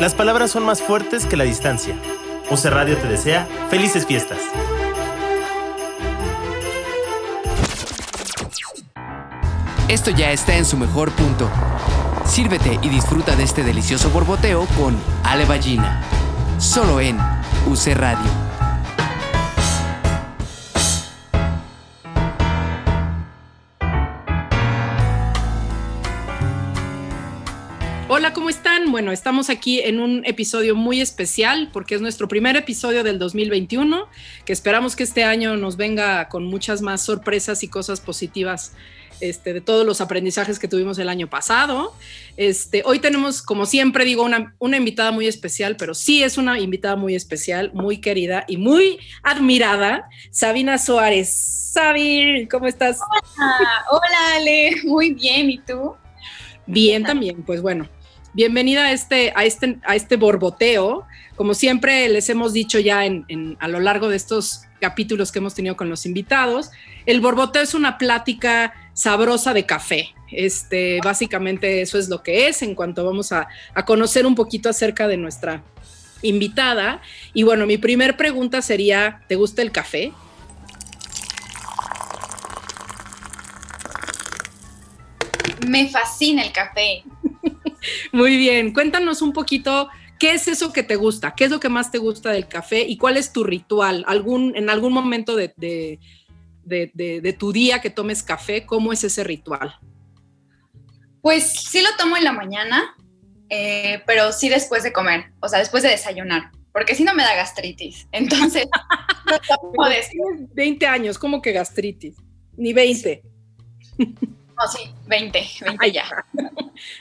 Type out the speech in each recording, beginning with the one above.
las palabras son más fuertes que la distancia. UC Radio te desea felices fiestas. Esto ya está en su mejor punto. Sírvete y disfruta de este delicioso borboteo con Ale Ballina. Solo en UC Radio. Bueno, estamos aquí en un episodio muy especial porque es nuestro primer episodio del 2021, que esperamos que este año nos venga con muchas más sorpresas y cosas positivas este, de todos los aprendizajes que tuvimos el año pasado. Este, hoy tenemos, como siempre digo, una, una, invitada muy especial, pero sí es una invitada muy especial, muy querida y muy admirada, Sabina Suárez. Sabir, ¿cómo estás? Hola, hola Ale, muy bien, ¿y tú? Bien también, pues bueno, bienvenida a este, a este, a este borboteo. Como siempre les hemos dicho ya en, a lo largo de estos capítulos que hemos tenido con los invitados, el borboteo es una plática sabrosa de café. Este, básicamente eso es lo que es en cuanto vamos a, a conocer un poquito acerca de nuestra invitada. Y bueno, mi primer pregunta sería, ¿te gusta el café? Me fascina el café. Muy bien, cuéntanos un poquito ¿Qué es eso que te gusta? ¿Qué es lo que más te gusta del café? ¿Y cuál es tu ritual? ¿Algún, en algún momento de, de, de, de, tu día que tomes café, cómo es ese ritual? Pues sí lo tomo en la mañana, eh, pero sí después de comer, o sea, después de desayunar, porque si no me da gastritis. Entonces, no tomo 20 años, ¿cómo que gastritis? Ni 20. No, sí, 20, 20 ya.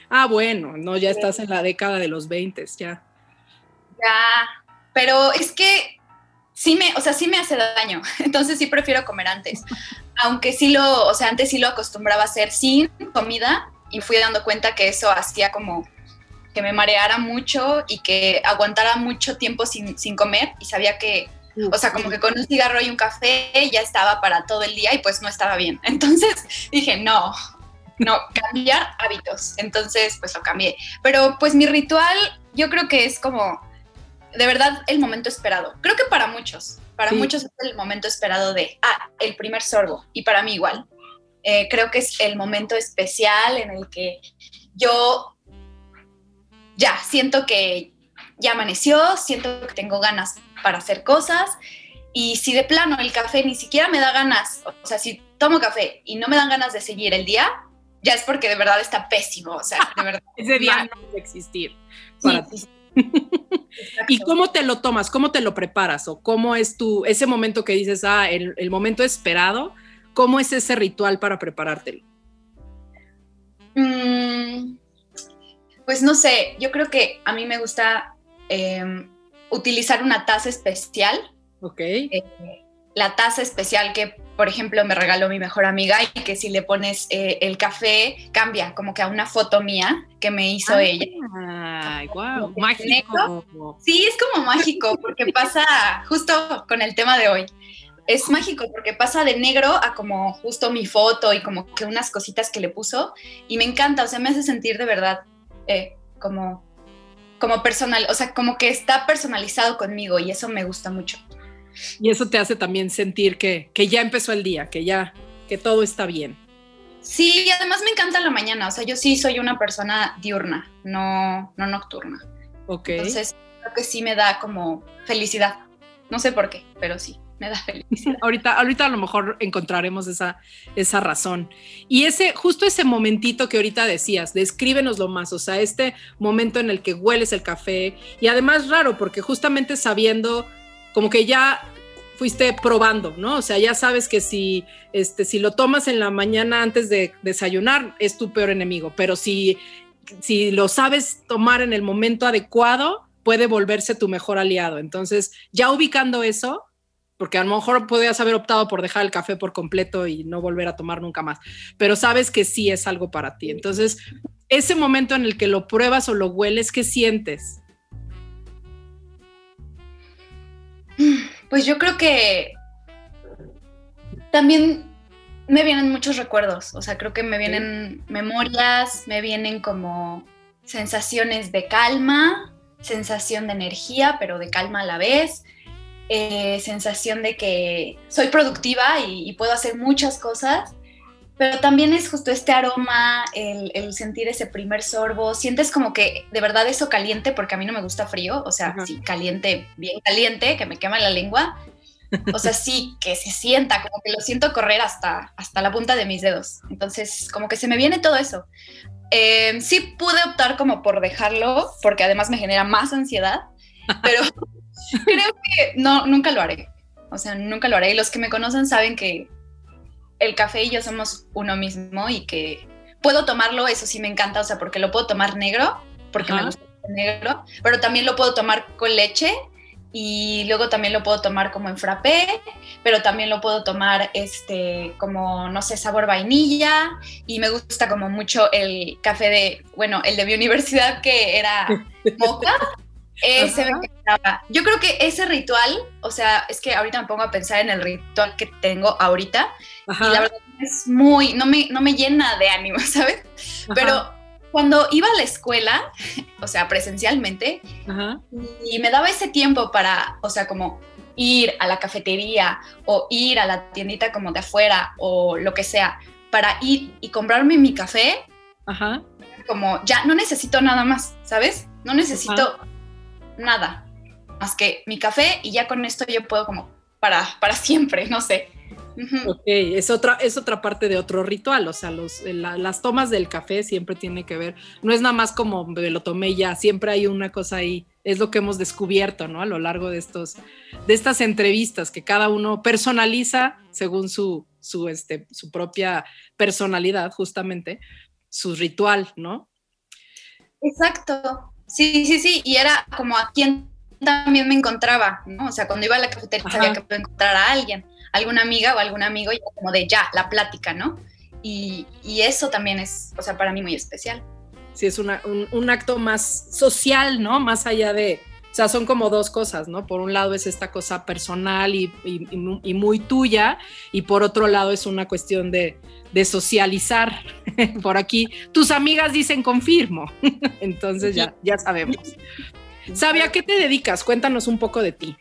ah, bueno, no, ya estás en la década de los 20, ya. Ya, pero es que sí me, o sea, sí me hace daño, entonces sí prefiero comer antes. Aunque sí lo, o sea, antes sí lo acostumbraba a hacer sin comida y fui dando cuenta que eso hacía como que me mareara mucho y que aguantara mucho tiempo sin, sin comer y sabía que, o sea, como que con un cigarro y un café ya estaba para todo el día y pues no estaba bien. Entonces dije, no, no, cambiar hábitos. Entonces, pues lo cambié. Pero pues mi ritual, yo creo que es como de verdad el momento esperado. Creo que para muchos, para sí. muchos es el momento esperado de, ah, el primer sorbo, y para mí igual. Eh, creo que es el momento especial en el que yo ya siento que ya amaneció, siento que tengo ganas para hacer cosas, y si de plano el café ni siquiera me da ganas, o sea, si tomo café y no me dan ganas de seguir el día, ya es porque de verdad está pésimo, o sea, de verdad. Ese día no debe existir para sí, ti. ¿Y cómo te lo tomas? ¿Cómo te lo preparas? ¿O cómo es tu, ese momento que dices, ah, el, el momento esperado? ¿Cómo es ese ritual para preparártelo? Mm, pues no sé, yo creo que a mí me gusta eh, utilizar una taza especial. Ok. Eh, la taza especial que, por ejemplo, me regaló mi mejor amiga y que si le pones eh, el café, cambia como que a una foto mía que me hizo ay, ella. Ay, wow, mágico. Negro. Sí, es como mágico porque pasa justo con el tema de hoy. Es mágico porque pasa de negro a como justo mi foto y como que unas cositas que le puso y me encanta, o sea, me hace sentir de verdad eh, como, como personal, o sea, como que está personalizado conmigo y eso me gusta mucho. Y eso te hace también sentir que, que ya empezó el día, que ya, que todo está bien. Sí, y además me encanta la mañana, o sea, yo sí soy una persona diurna, no, no nocturna. Ok. Entonces, creo que sí me da como felicidad. No sé por qué, pero sí, me da felicidad. ahorita, ahorita a lo mejor encontraremos esa, esa razón. Y ese, justo ese momentito que ahorita decías, descríbenoslo más, o sea, este momento en el que hueles el café y además raro, porque justamente sabiendo como que ya fuiste probando, ¿no? O sea, ya sabes que si, este, si lo tomas en la mañana antes de desayunar, es tu peor enemigo, pero si, si lo sabes tomar en el momento adecuado, puede volverse tu mejor aliado. Entonces, ya ubicando eso, porque a lo mejor podrías haber optado por dejar el café por completo y no volver a tomar nunca más, pero sabes que sí es algo para ti. Entonces, ese momento en el que lo pruebas o lo hueles, ¿qué sientes? Pues yo creo que también me vienen muchos recuerdos, o sea, creo que me vienen memorias, me vienen como sensaciones de calma, sensación de energía, pero de calma a la vez, eh, sensación de que soy productiva y, puedo hacer muchas cosas, pero también es justo este aroma, el, sentir ese primer sorbo, sientes como que de verdad eso caliente, porque a mí no me gusta frío, o sea, sí, caliente, bien caliente, que me quema la lengua, o sea, sí, que se sienta, como que lo siento correr hasta, hasta la punta de mis dedos. Entonces, como que se me viene todo eso. Eh, sí pude optar como por dejarlo, porque además me genera más ansiedad, pero creo que no, nunca lo haré. O sea, nunca lo haré. Y los que me conocen saben que el café y yo somos uno mismo y que puedo tomarlo, eso sí me encanta, o sea, porque lo puedo tomar negro, porque me gusta el negro, pero también lo puedo tomar con leche y luego también lo puedo tomar como en frappé, pero también lo puedo tomar este como no sé, sabor vainilla y me gusta como mucho el café de, bueno, el de mi universidad que era moca. Ese me encantaba. Yo creo que ese ritual, o sea, es que ahorita me pongo a pensar en el ritual que tengo ahorita y la verdad es muy, no me, no me llena de ánimo, ¿sabes? Pero cuando iba a la escuela, o sea, presencialmente, y me daba ese tiempo para, o sea, como ir a la cafetería o ir a la tiendita como de afuera o lo que sea, para ir y comprarme mi café, como ya no necesito nada más, ¿sabes? No necesito nada más que mi café y ya con esto yo puedo como para, para siempre, no sé. Ok, es otra, es otra parte de otro ritual, o sea, los, las tomas del café siempre tiene que ver, no es nada más como me lo tomé ya, siempre hay una cosa ahí, es lo que hemos descubierto, ¿no? A lo largo de, estos, de estas entrevistas, que cada uno personaliza según su, su, este, su propia personalidad, justamente, su ritual, ¿no? Exacto, sí, sí, sí, y era como a quien también me encontraba, ¿no? O sea, cuando iba a la cafetería sabía que podía encontrar a alguien alguna amiga o algún amigo, y como de ya, la plática, ¿no? Y, eso también es, o sea, para mí muy especial. Sí, es un, acto más social, ¿no? Más allá de, o sea, son como dos cosas, ¿no? Por un lado es esta cosa personal y, muy tuya, y por otro lado es una cuestión de, socializar. por aquí, tus amigas dicen confirmo, entonces ya, ya sabemos. Sabia, qué te dedicas? Cuéntanos un poco de ti.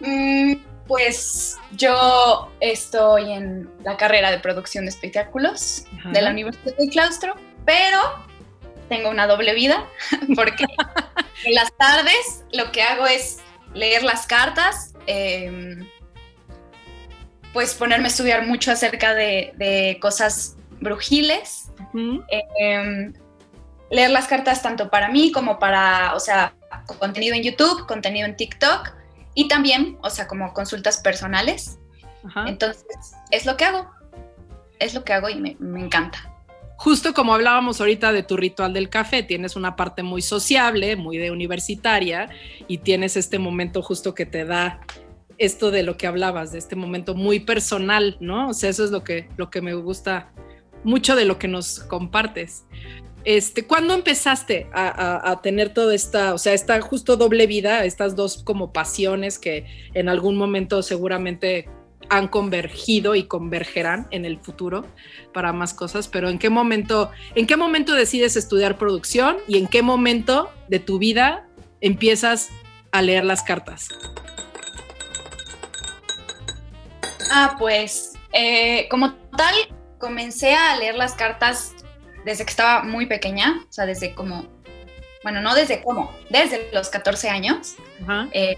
Mm, pues yo estoy en la carrera de producción de espectáculos de la Universidad de Claustro, pero tengo una doble vida porque en las tardes lo que hago es leer las cartas, em, pues ponerme a estudiar mucho acerca de, cosas brujiles, em, leer las cartas tanto para mí como para, o sea, contenido en YouTube, contenido en TikTok y también, o sea, como consultas personales. Entonces, es lo que hago. Es lo que hago y me, encanta. Justo como hablábamos ahorita de tu ritual del café, tienes una parte muy sociable, muy de universitaria, y tienes este momento justo que te da esto de lo que hablabas, de este momento muy personal, ¿no? O sea, eso es lo que, lo que me gusta mucho de lo que nos compartes. Este, ¿Cuándo empezaste a, tener toda esta, o sea, esta justo doble vida, estas dos como pasiones que en algún momento seguramente han convergido y convergerán en el futuro para más cosas, pero ¿en qué momento, en qué momento decides estudiar producción y en qué momento de tu vida empiezas a leer las cartas? Ah, pues eh, como tal, comencé a leer las cartas desde que estaba muy pequeña, o sea, desde como, bueno, no desde cómo, desde los 14 años. Eh,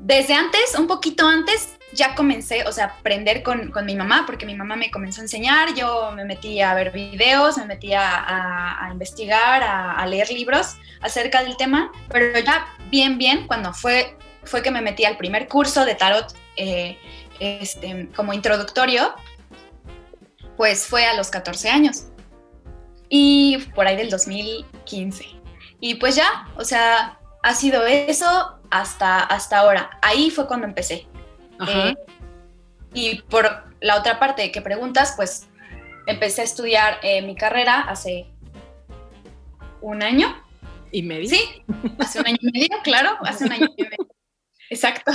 desde antes, un poquito antes, ya comencé, o sea, a aprender con, con, mi mamá, porque mi mamá me comenzó a enseñar, yo me metí a ver videos, me metí a, a, investigar, a, leer libros acerca del tema, pero ya bien, bien, cuando fue, fue que me metí al primer curso de tarot eh, este, como introductorio, pues fue a los 14 años. Y por ahí del 2015. Y pues ya, o sea, ha sido eso hasta, hasta ahora. Ahí fue cuando empecé. Eh, y por la otra parte que preguntas, pues empecé a estudiar eh, mi carrera hace un año. ¿Y medio? Sí, hace un año y medio, claro, hace un año y medio. Exacto.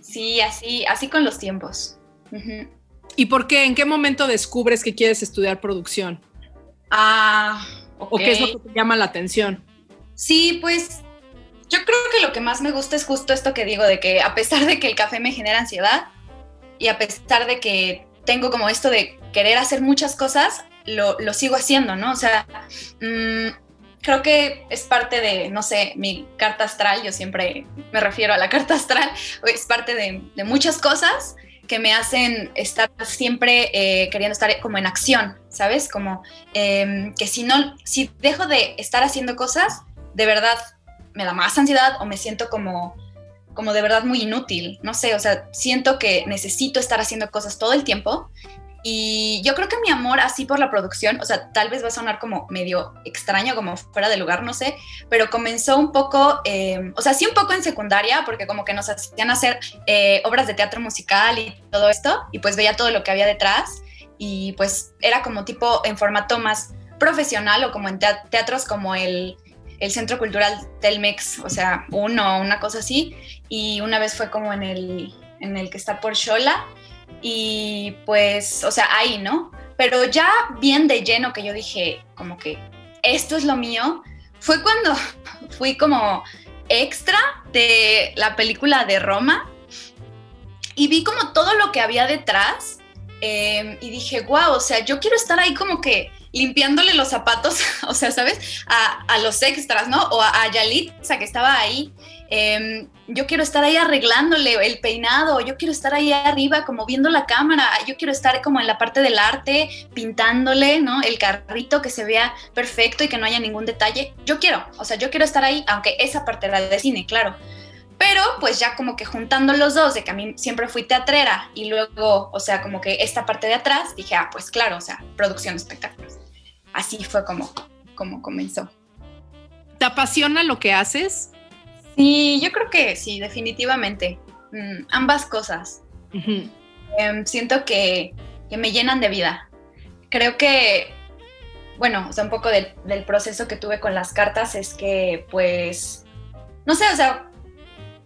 Sí, así, así con los tiempos. ¿Y por qué? ¿En qué momento descubres que quieres estudiar producción? Ah, ¿O qué es lo que te llama la atención? Sí, pues yo creo que lo que más me gusta es justo esto que digo, de que a pesar de que el café me genera ansiedad y a pesar de que tengo como esto de querer hacer muchas cosas, lo, lo sigo haciendo, ¿no? O sea, mmm, creo que es parte de, no sé, mi carta astral, yo siempre me refiero a la carta astral, es parte de, de muchas cosas que me hacen estar siempre eh, queriendo estar como en acción, ¿sabes? Como eh, que si no, si dejo de estar haciendo cosas, de verdad me da más ansiedad o me siento como, como de verdad muy inútil, no sé, o sea, siento que necesito estar haciendo cosas todo el tiempo. Y yo creo que mi amor así por la producción, o sea, tal vez va a sonar como medio extraño, como fuera de lugar, no sé, pero comenzó un poco, eh, o sea, sí un poco en secundaria, porque como que nos hacían hacer eh, obras de teatro musical y todo esto, y pues veía todo lo que había detrás, y pues era como tipo en formato más profesional o como en teatros como el, el Centro Cultural Telmex, o sea, uno una cosa así, y una vez fue como en el, en el que está por Shola y pues, o sea, ahí, ¿no? Pero ya bien de lleno que yo dije, como que esto es lo mío, fue cuando fui como extra de la película de Roma y vi como todo lo que había detrás eh, y dije, wow, o sea, yo quiero estar ahí como que limpiándole los zapatos, o sea, ¿sabes? A, los extras, ¿no? O a, a Yalitza que estaba ahí eh, yo quiero estar ahí arreglándole el peinado, yo quiero estar ahí arriba como viendo la cámara, yo quiero estar como en la parte del arte pintándole, ¿no? El carrito que se vea perfecto y que no haya ningún detalle. Yo quiero, o sea, yo quiero estar ahí, aunque esa parte era de cine, claro. Pero pues ya como que juntando los dos, de que a mí siempre fui teatrera y luego, o sea, como que esta parte de atrás, dije, ah, pues claro, o sea, producción de espectáculos. Así fue como, como comenzó. ¿Te apasiona lo que haces? Sí, yo creo que sí, definitivamente. Mm, ambas cosas. Uh -huh. eh, siento que, que, me llenan de vida. Creo que, bueno, o sea, un poco del, del, proceso que tuve con las cartas es que, pues, no sé, o sea,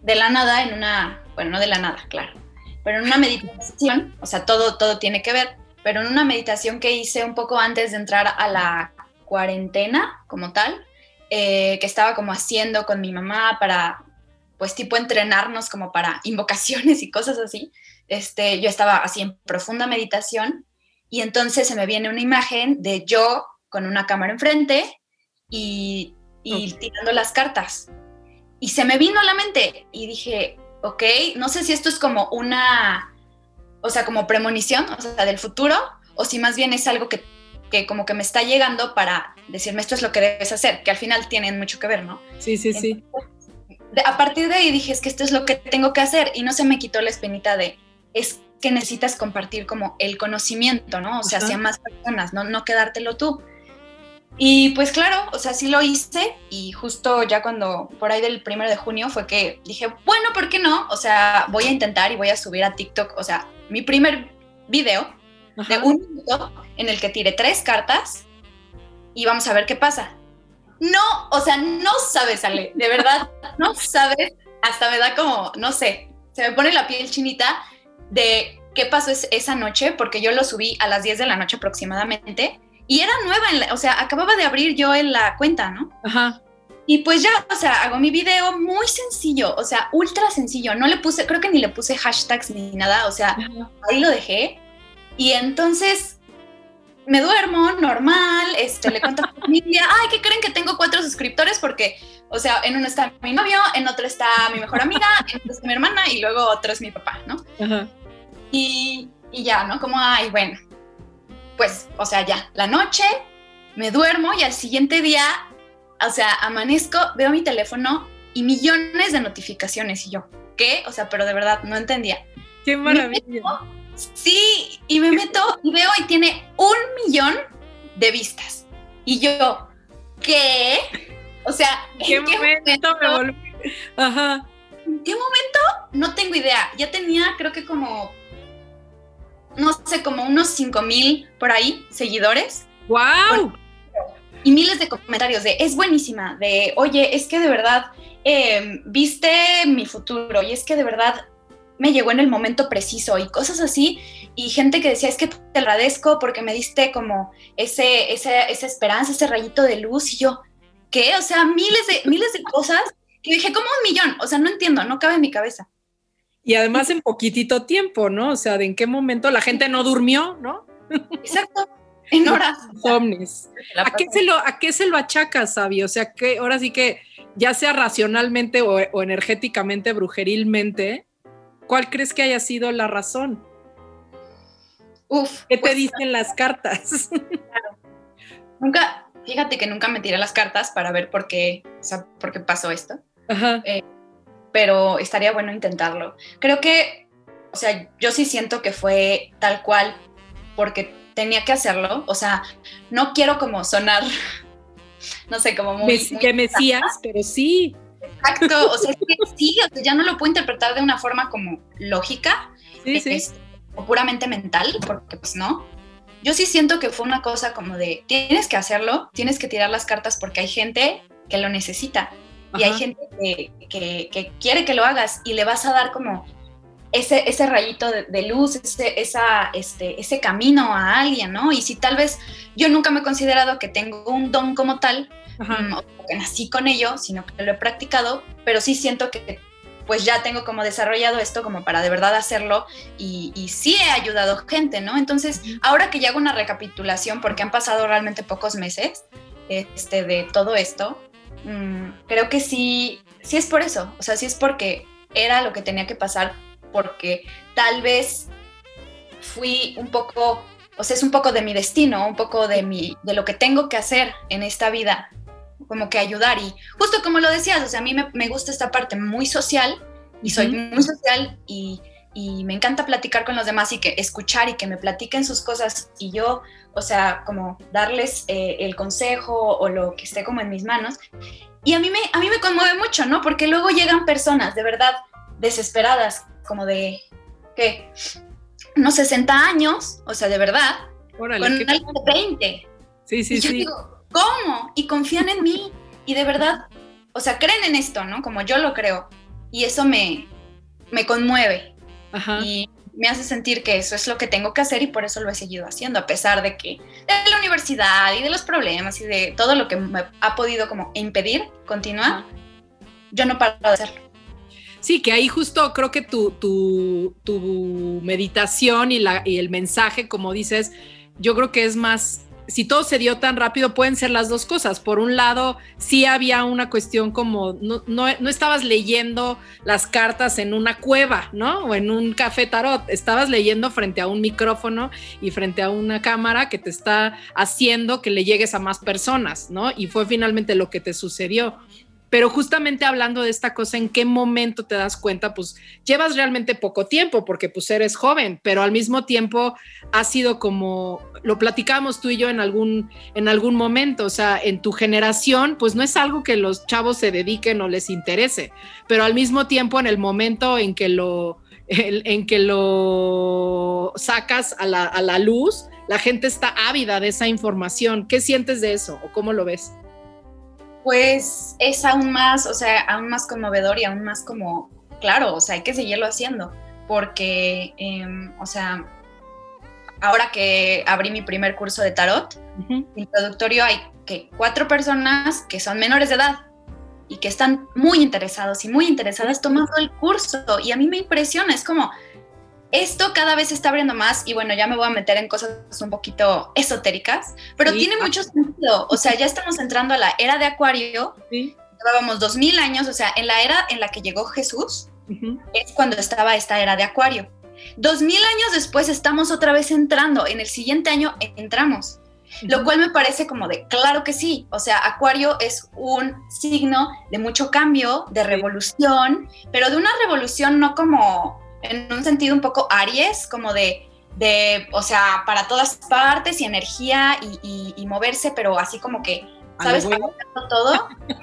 de la nada, en una, bueno, no de la nada, claro, pero en una meditación, o sea, todo, todo tiene que ver, pero en una meditación que hice un poco antes de entrar a la cuarentena como tal, eh, que estaba como haciendo con mi mamá para, pues tipo entrenarnos como para invocaciones y cosas así. Este, yo estaba así en profunda meditación y entonces se me viene una imagen de yo con una cámara enfrente y, y okay. tirando las cartas. Y se me vino a la mente y dije, ok, no sé si esto es como una, o sea, como premonición, o sea, del futuro, o si más bien es algo que que como que me está llegando para decirme esto es lo que debes hacer, que al final tienen mucho que ver, ¿no? Sí, sí, sí. a partir de ahí dije, es que esto es lo que tengo que hacer y no se me quitó la espinita de, es que necesitas compartir como el conocimiento, ¿no? O sea, hacia más personas, no, no quedártelo tú. Y pues claro, o sea, sí lo hice y justo ya cuando por ahí del primero de junio fue que dije, bueno, ¿por qué no? O sea, voy a intentar y voy a subir a TikTok, o sea, mi primer video Ajá. de un minuto en el que tire tres cartas y vamos a ver qué pasa. No, o sea, no sabes, Ale, de verdad, no sabes, hasta me da como, no sé, se me pone la piel chinita de qué pasó esa noche, porque yo lo subí a las 10 de la noche aproximadamente y era nueva, en la, o sea, acababa de abrir yo en la cuenta, ¿no? Ajá. Y pues ya, o sea, hago mi video muy sencillo, o sea, ultra sencillo. No le puse, creo que ni le puse hashtags ni nada, o sea, Ajá. ahí lo dejé. Y entonces me duermo normal, este, le cuento a mi familia, ay, ¿qué creen que tengo cuatro suscriptores? Porque, o sea, en uno está mi novio, en otro está mi mejor amiga, en otro está mi hermana y luego otro es mi papá, ¿no? Ajá. Y, y ya, ¿no? Como, ay, bueno, pues, o sea, ya, la noche, me duermo y al siguiente día, o sea, amanezco, veo mi teléfono y millones de notificaciones y yo, ¿qué? O sea, pero de verdad no entendía. ¡Qué maravilla! Sí, y me meto y veo y tiene un millón de vistas. Y yo, ¿qué? O sea, ¿en qué, qué momento, momento me volví? Ajá. ¿En qué momento? No tengo idea. Ya tenía, creo que como, no sé, como unos 5 mil por ahí seguidores. ¡Wow! Y miles de comentarios de, es buenísima, de, oye, es que de verdad eh, viste mi futuro y es que de verdad me llegó en el momento preciso y cosas así. Y gente que decía, es que te agradezco porque me diste como ese, ese, esa esperanza, ese rayito de luz. Y yo, ¿qué? O sea, miles de, miles de cosas que dije, ¿cómo un millón? O sea, no entiendo, no cabe en mi cabeza. Y además en poquitito tiempo, ¿no? O sea, de en qué momento la gente no durmió, ¿no? Exacto, en horas. Omnis. ¿A qué, se lo, ¿A qué se lo achacas, Sabi? O sea, que ahora sí que ya sea racionalmente o, o energéticamente, brujerilmente, ¿cuál crees que haya sido la razón? Uf. ¿Qué te pues, dicen las cartas? Claro. Nunca, fíjate que nunca me tiré las cartas para ver por qué, o sea, por qué pasó esto. Ajá. Eh, pero estaría bueno intentarlo. Creo que, o sea, yo sí siento que fue tal cual porque tenía que hacerlo. O sea, no quiero como sonar, no sé, como muy... que mesías, pero sí. Exacto, o sea, es que sí, o sea, ya no lo puedo interpretar de una forma como lógica. Sí, sí. o puramente mental, porque pues no. Yo sí siento que fue una cosa como de, tienes que hacerlo, tienes que tirar las cartas porque hay gente que lo necesita y hay gente que, quiere que lo hagas y le vas a dar como ese, ese rayito de, luz, ese, esa, este, ese camino a alguien, ¿no? Y si tal vez yo nunca me he considerado que tengo un don como tal, mm, o que nací con ello, sino que lo he practicado, pero sí siento que pues ya tengo como desarrollado esto como para de verdad hacerlo y, y sí he ayudado gente, ¿no? Entonces, ahora que ya hago una recapitulación, porque han pasado realmente pocos meses este, de todo esto, Mm, creo que sí, sí es por eso, o sea, sí es porque era lo que tenía que pasar, porque tal vez fui un poco, o sea, es un poco de mi destino, un poco de, mi, de lo que tengo que hacer en esta vida, como que ayudar. Y justo como lo decías, o sea, a mí me, gusta esta parte muy social y soy muy social y, y, me encanta platicar con los demás y que escuchar y que me platiquen sus cosas y yo o sea, como darles eh, el consejo o lo que esté como en mis manos. Y a mí, me, a mí me conmueve mucho, ¿no? Porque luego llegan personas de verdad desesperadas, como de, ¿qué? Unos 60 años, o sea, de verdad, Órale, con alguien de 20. Sí, sí, y yo sí. digo, ¿cómo? Y confían en mí. Y de verdad, o sea, creen en esto, ¿no? Como yo lo creo. Y eso me, me conmueve. Ajá. Y me hace sentir que eso es lo que tengo que hacer y por eso lo he seguido haciendo, a pesar de que de la universidad y de los problemas y de todo lo que me ha podido como impedir continuar, yo no paro de hacerlo. Sí, que ahí justo creo que tu, tu, tu meditación y, la, y el mensaje, como dices, yo creo que es más si todo se dio tan rápido, pueden ser las dos cosas. Por un lado, sí había una cuestión como, no, no, estabas leyendo las cartas en una cueva, ¿no? O en un café tarot, estabas leyendo frente a un micrófono y frente a una cámara que te está haciendo que le llegues a más personas, ¿no? Y fue finalmente lo que te sucedió. Pero justamente hablando de esta cosa, ¿en qué momento te das cuenta? Pues llevas realmente poco tiempo porque pues eres joven, pero al mismo tiempo ha sido como, lo platicamos tú y yo en algún, en algún momento, o sea, en tu generación, pues no es algo que los chavos se dediquen o les interese, pero al mismo tiempo en el momento en que lo, en, que lo sacas a la, a la luz, la gente está ávida de esa información. ¿Qué sientes de eso o cómo lo ves? Pues es aún más, o sea, aún más conmovedor y aún más como, claro, o sea, hay que seguirlo haciendo, porque, em, o sea, ahora que abrí mi primer curso de tarot, introductorio hay que cuatro personas que son menores de edad y que están muy interesados y muy interesadas tomando el curso y a mí me impresiona, es como, esto cada vez se está abriendo más y bueno, ya me voy a meter en cosas un poquito esotéricas, pero tiene ah. mucho sentido. O sea, ya estamos entrando a la era de Acuario. Sí. Llevábamos dos mil años, o sea, en la era en la que llegó Jesús es cuando estaba esta era de Acuario. Dos mil años después estamos otra vez entrando. En el siguiente año entramos. Lo cual me parece como de, claro que sí, o sea, Acuario es un signo de mucho cambio, de revolución, pero de una revolución no como en un sentido un poco Aries, como de, de o sea, para todas partes y energía y, moverse, pero así como que, ¿sabes? todo,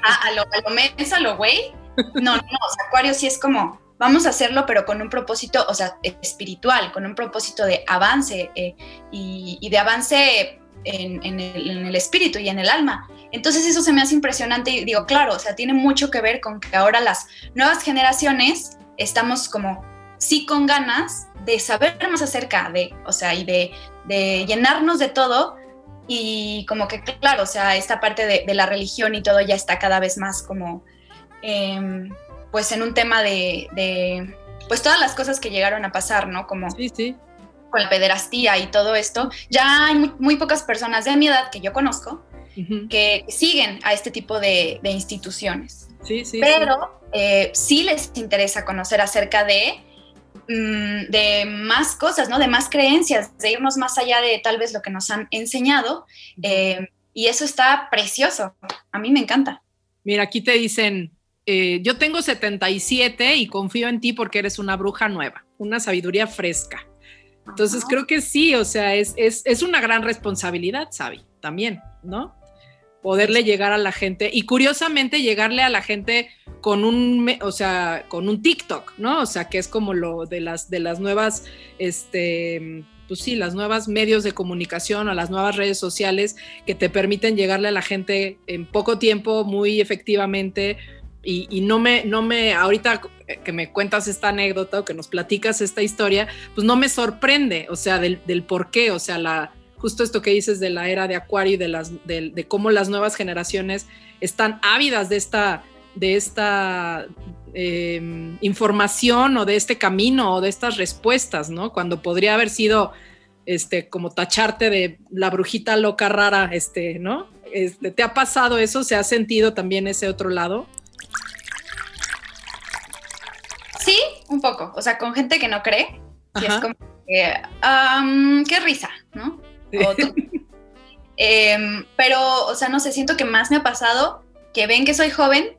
a, lo, a lo mensa, a lo güey. No, no, o sea, Acuario sí es como, vamos a hacerlo, pero con un propósito, o sea, espiritual, con un propósito de avance eh, y, de avance en, el, en, el, espíritu y en el alma. Entonces eso se me hace impresionante y digo, claro, o sea, tiene mucho que ver con que ahora las nuevas generaciones estamos como sí con ganas de saber más acerca de, o sea, y de, llenarnos de todo, y como que, claro, o sea, esta parte de, la religión y todo ya está cada vez más como, em, pues en un tema de, pues todas las cosas que llegaron a pasar, ¿no? Como sí, sí. con la pederastía y todo esto, ya hay muy, pocas personas de mi edad que yo conozco que siguen a este tipo de, instituciones. Sí, sí. Pero eh, sí les interesa conocer acerca de Mm, de más cosas, ¿no? De más creencias, de irnos más allá de tal vez lo que nos han enseñado. Eh, y eso está precioso. A mí me encanta. Mira, aquí te dicen, eh, yo tengo 77 y confío en ti porque eres una bruja nueva, una sabiduría fresca. Entonces creo que sí, o sea, es, es, es una gran responsabilidad, Sabi, también, ¿no? Poderle llegar a la gente y curiosamente llegarle a la gente con un, o sea, con un TikTok, ¿no? O sea, que es como lo de las, de las nuevas, este, pues sí, las nuevas medios de comunicación o las nuevas redes sociales que te permiten llegarle a la gente en poco tiempo, muy efectivamente. Y, no me, no me, ahorita que me cuentas esta anécdota o que nos platicas esta historia, pues no me sorprende, o sea, del, del por qué, o sea, la, justo esto que dices de la era de Acuario y de, las, de, cómo las nuevas generaciones están ávidas de esta, de esta em, información o de este camino o de estas respuestas, ¿no? Cuando podría haber sido este, como tacharte de la brujita loca rara, este, ¿no? Este, ¿Te ha pasado eso? ¿Se ha sentido también ese otro lado? Sí, un poco. O sea, con gente que no cree. Y es como que, qué risa, ¿no? Em, pero, o sea, no sé, siento que más me ha pasado que ven que soy joven,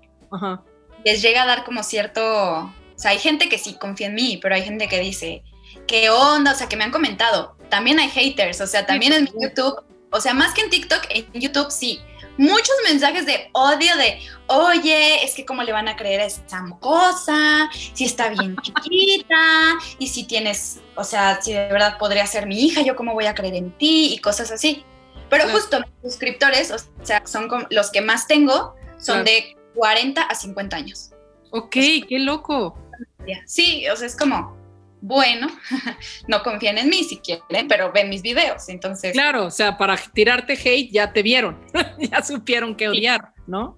les llega a dar como cierto, o sea, hay gente que sí confía en mí, pero hay gente que dice, ¿qué onda? O sea, que me han comentado. También hay haters, o sea, también en YouTube, o sea, más que en TikTok, en YouTube sí. Muchos mensajes de odio de, oye, es que cómo le van a creer a esa cosa, si está bien chiquita, y si tienes, o sea, si de verdad podría ser mi hija, yo cómo voy a creer en ti, y cosas así. Pero justo mis suscriptores, o sea, son los que más tengo, son de 40 a 50 años. Ok, qué loco. Sí, o sea, es como, bueno, no confían en mí si quieren, pero ven mis videos, entonces. Claro, o sea, para tirarte hate ya te vieron, ya supieron que odiar, ¿no?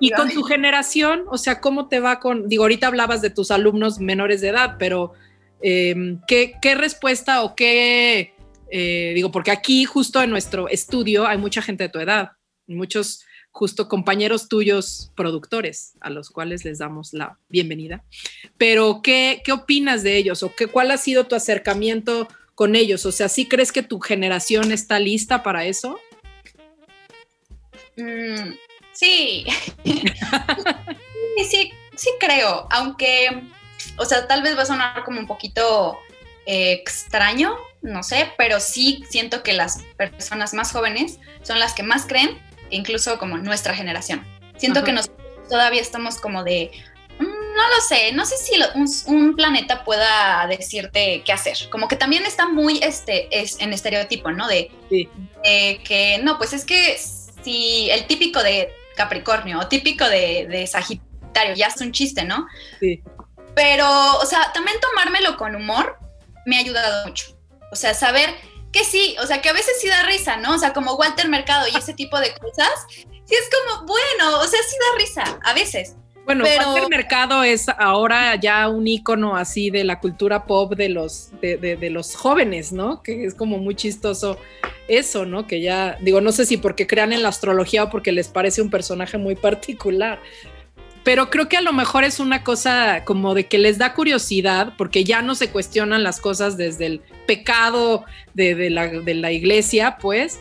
Y con tu generación, o sea, ¿cómo te va con, digo, ahorita hablabas de tus alumnos menores de edad, pero em, ¿qué, respuesta o qué, eh, digo, porque aquí justo en nuestro estudio hay mucha gente de tu edad, muchos justo compañeros tuyos productores, a los cuales les damos la bienvenida. Pero, ¿qué, qué opinas de ellos o qué, cuál ha sido tu acercamiento con ellos? O sea, ¿sí crees que tu generación está lista para eso? Mm, Sí. sí, sí, creo, aunque, o sea, tal vez va a sonar como un poquito eh, extraño, no sé, pero sí siento que las personas más jóvenes son las que más creen, incluso como nuestra generación. Siento que nosotros todavía estamos como de, mm, no lo sé, no sé si un, planeta pueda decirte qué hacer. Como que también está muy este, es, en estereotipo, ¿no? De, de, que, no, pues es que si el típico de Capricornio o típico de, Sagitario, ya es un chiste, ¿no? Sí. Pero, o sea, también tomármelo con humor me ha ayudado mucho. O sea, saber que sí, o sea, que a veces sí da risa, ¿no? O sea, como Walter Mercado y ese tipo de cosas, sí es como, bueno, o sea, sí da risa, a veces. Bueno, Walter Mercado es ahora ya un ícono así de la cultura pop de los, de, de los jóvenes, ¿no? Que es como muy chistoso eso, ¿no? Que ya, digo, no sé si porque crean en la astrología o porque les parece un personaje muy particular, pero creo que a lo mejor es una cosa como de que les da curiosidad porque ya no se cuestionan las cosas desde el pecado de, la, iglesia, pues,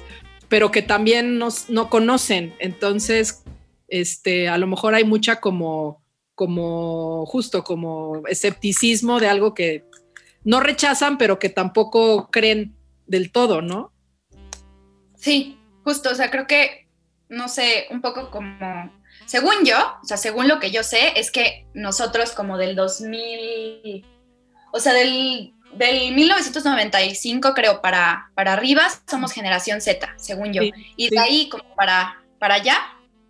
pero que también nos, no conocen. Entonces, este, a lo mejor hay mucha como, como, justo como escepticismo de algo que no rechazan, pero que tampoco creen del todo, ¿no? Sí, justo, o sea, creo que, no sé, un poco como, según yo, o sea, según lo que yo sé, es que nosotros como del 2000, o sea, del, del 1995 creo para, para arriba, somos generación Z, según yo. y de ahí como para, para allá,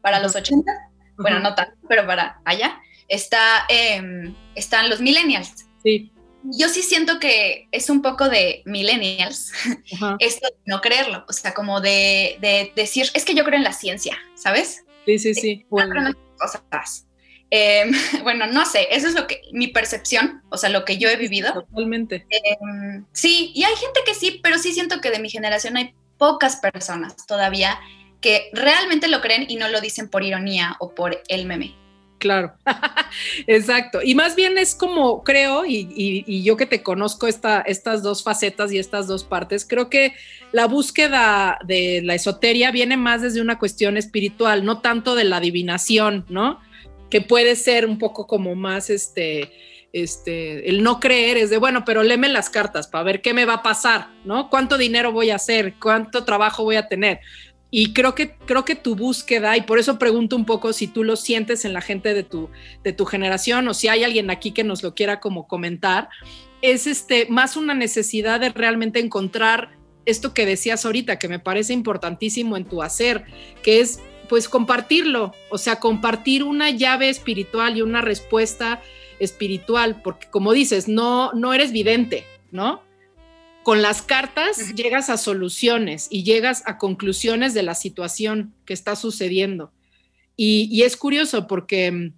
para los 80, bueno, no tanto, pero para allá, está, em, están los millennials. Sí. yo sí siento que es un poco de millennials esto de no creerlo, o sea, como de, decir, es que yo creo en la ciencia, ¿sabes? Sí, sí, sí. Bueno. Cosas. Em, bueno, no sé, eso es lo que mi percepción, o sea, lo que yo he vivido. Totalmente. Em, sí, y hay gente que sí, pero sí siento que de mi generación hay pocas personas todavía que realmente lo creen y no lo dicen por ironía o por el meme. Claro, exacto. Y más bien es como creo, y, yo que te conozco esta, estas dos facetas y estas dos partes, creo que la búsqueda de la esoteria viene más desde una cuestión espiritual, no tanto de la adivinación, ¿no? Que puede ser un poco como más este, este, el no creer es de, bueno, pero léeme las cartas para ver qué me va a pasar, ¿no? ¿Cuánto dinero voy a hacer? ¿Cuánto trabajo voy a tener? Y creo que, creo que tu búsqueda, y por eso pregunto un poco si tú lo sientes en la gente de tu, de tu generación o si hay alguien aquí que nos lo quiera como comentar, es este, más una necesidad de realmente encontrar esto que decías ahorita, que me parece importantísimo en tu hacer, que es pues compartirlo, o sea, compartir una llave espiritual y una respuesta espiritual, porque como dices, no, no eres vidente, ¿no? con las cartas llegas a soluciones y llegas a conclusiones de la situación que está sucediendo. Y, es curioso porque,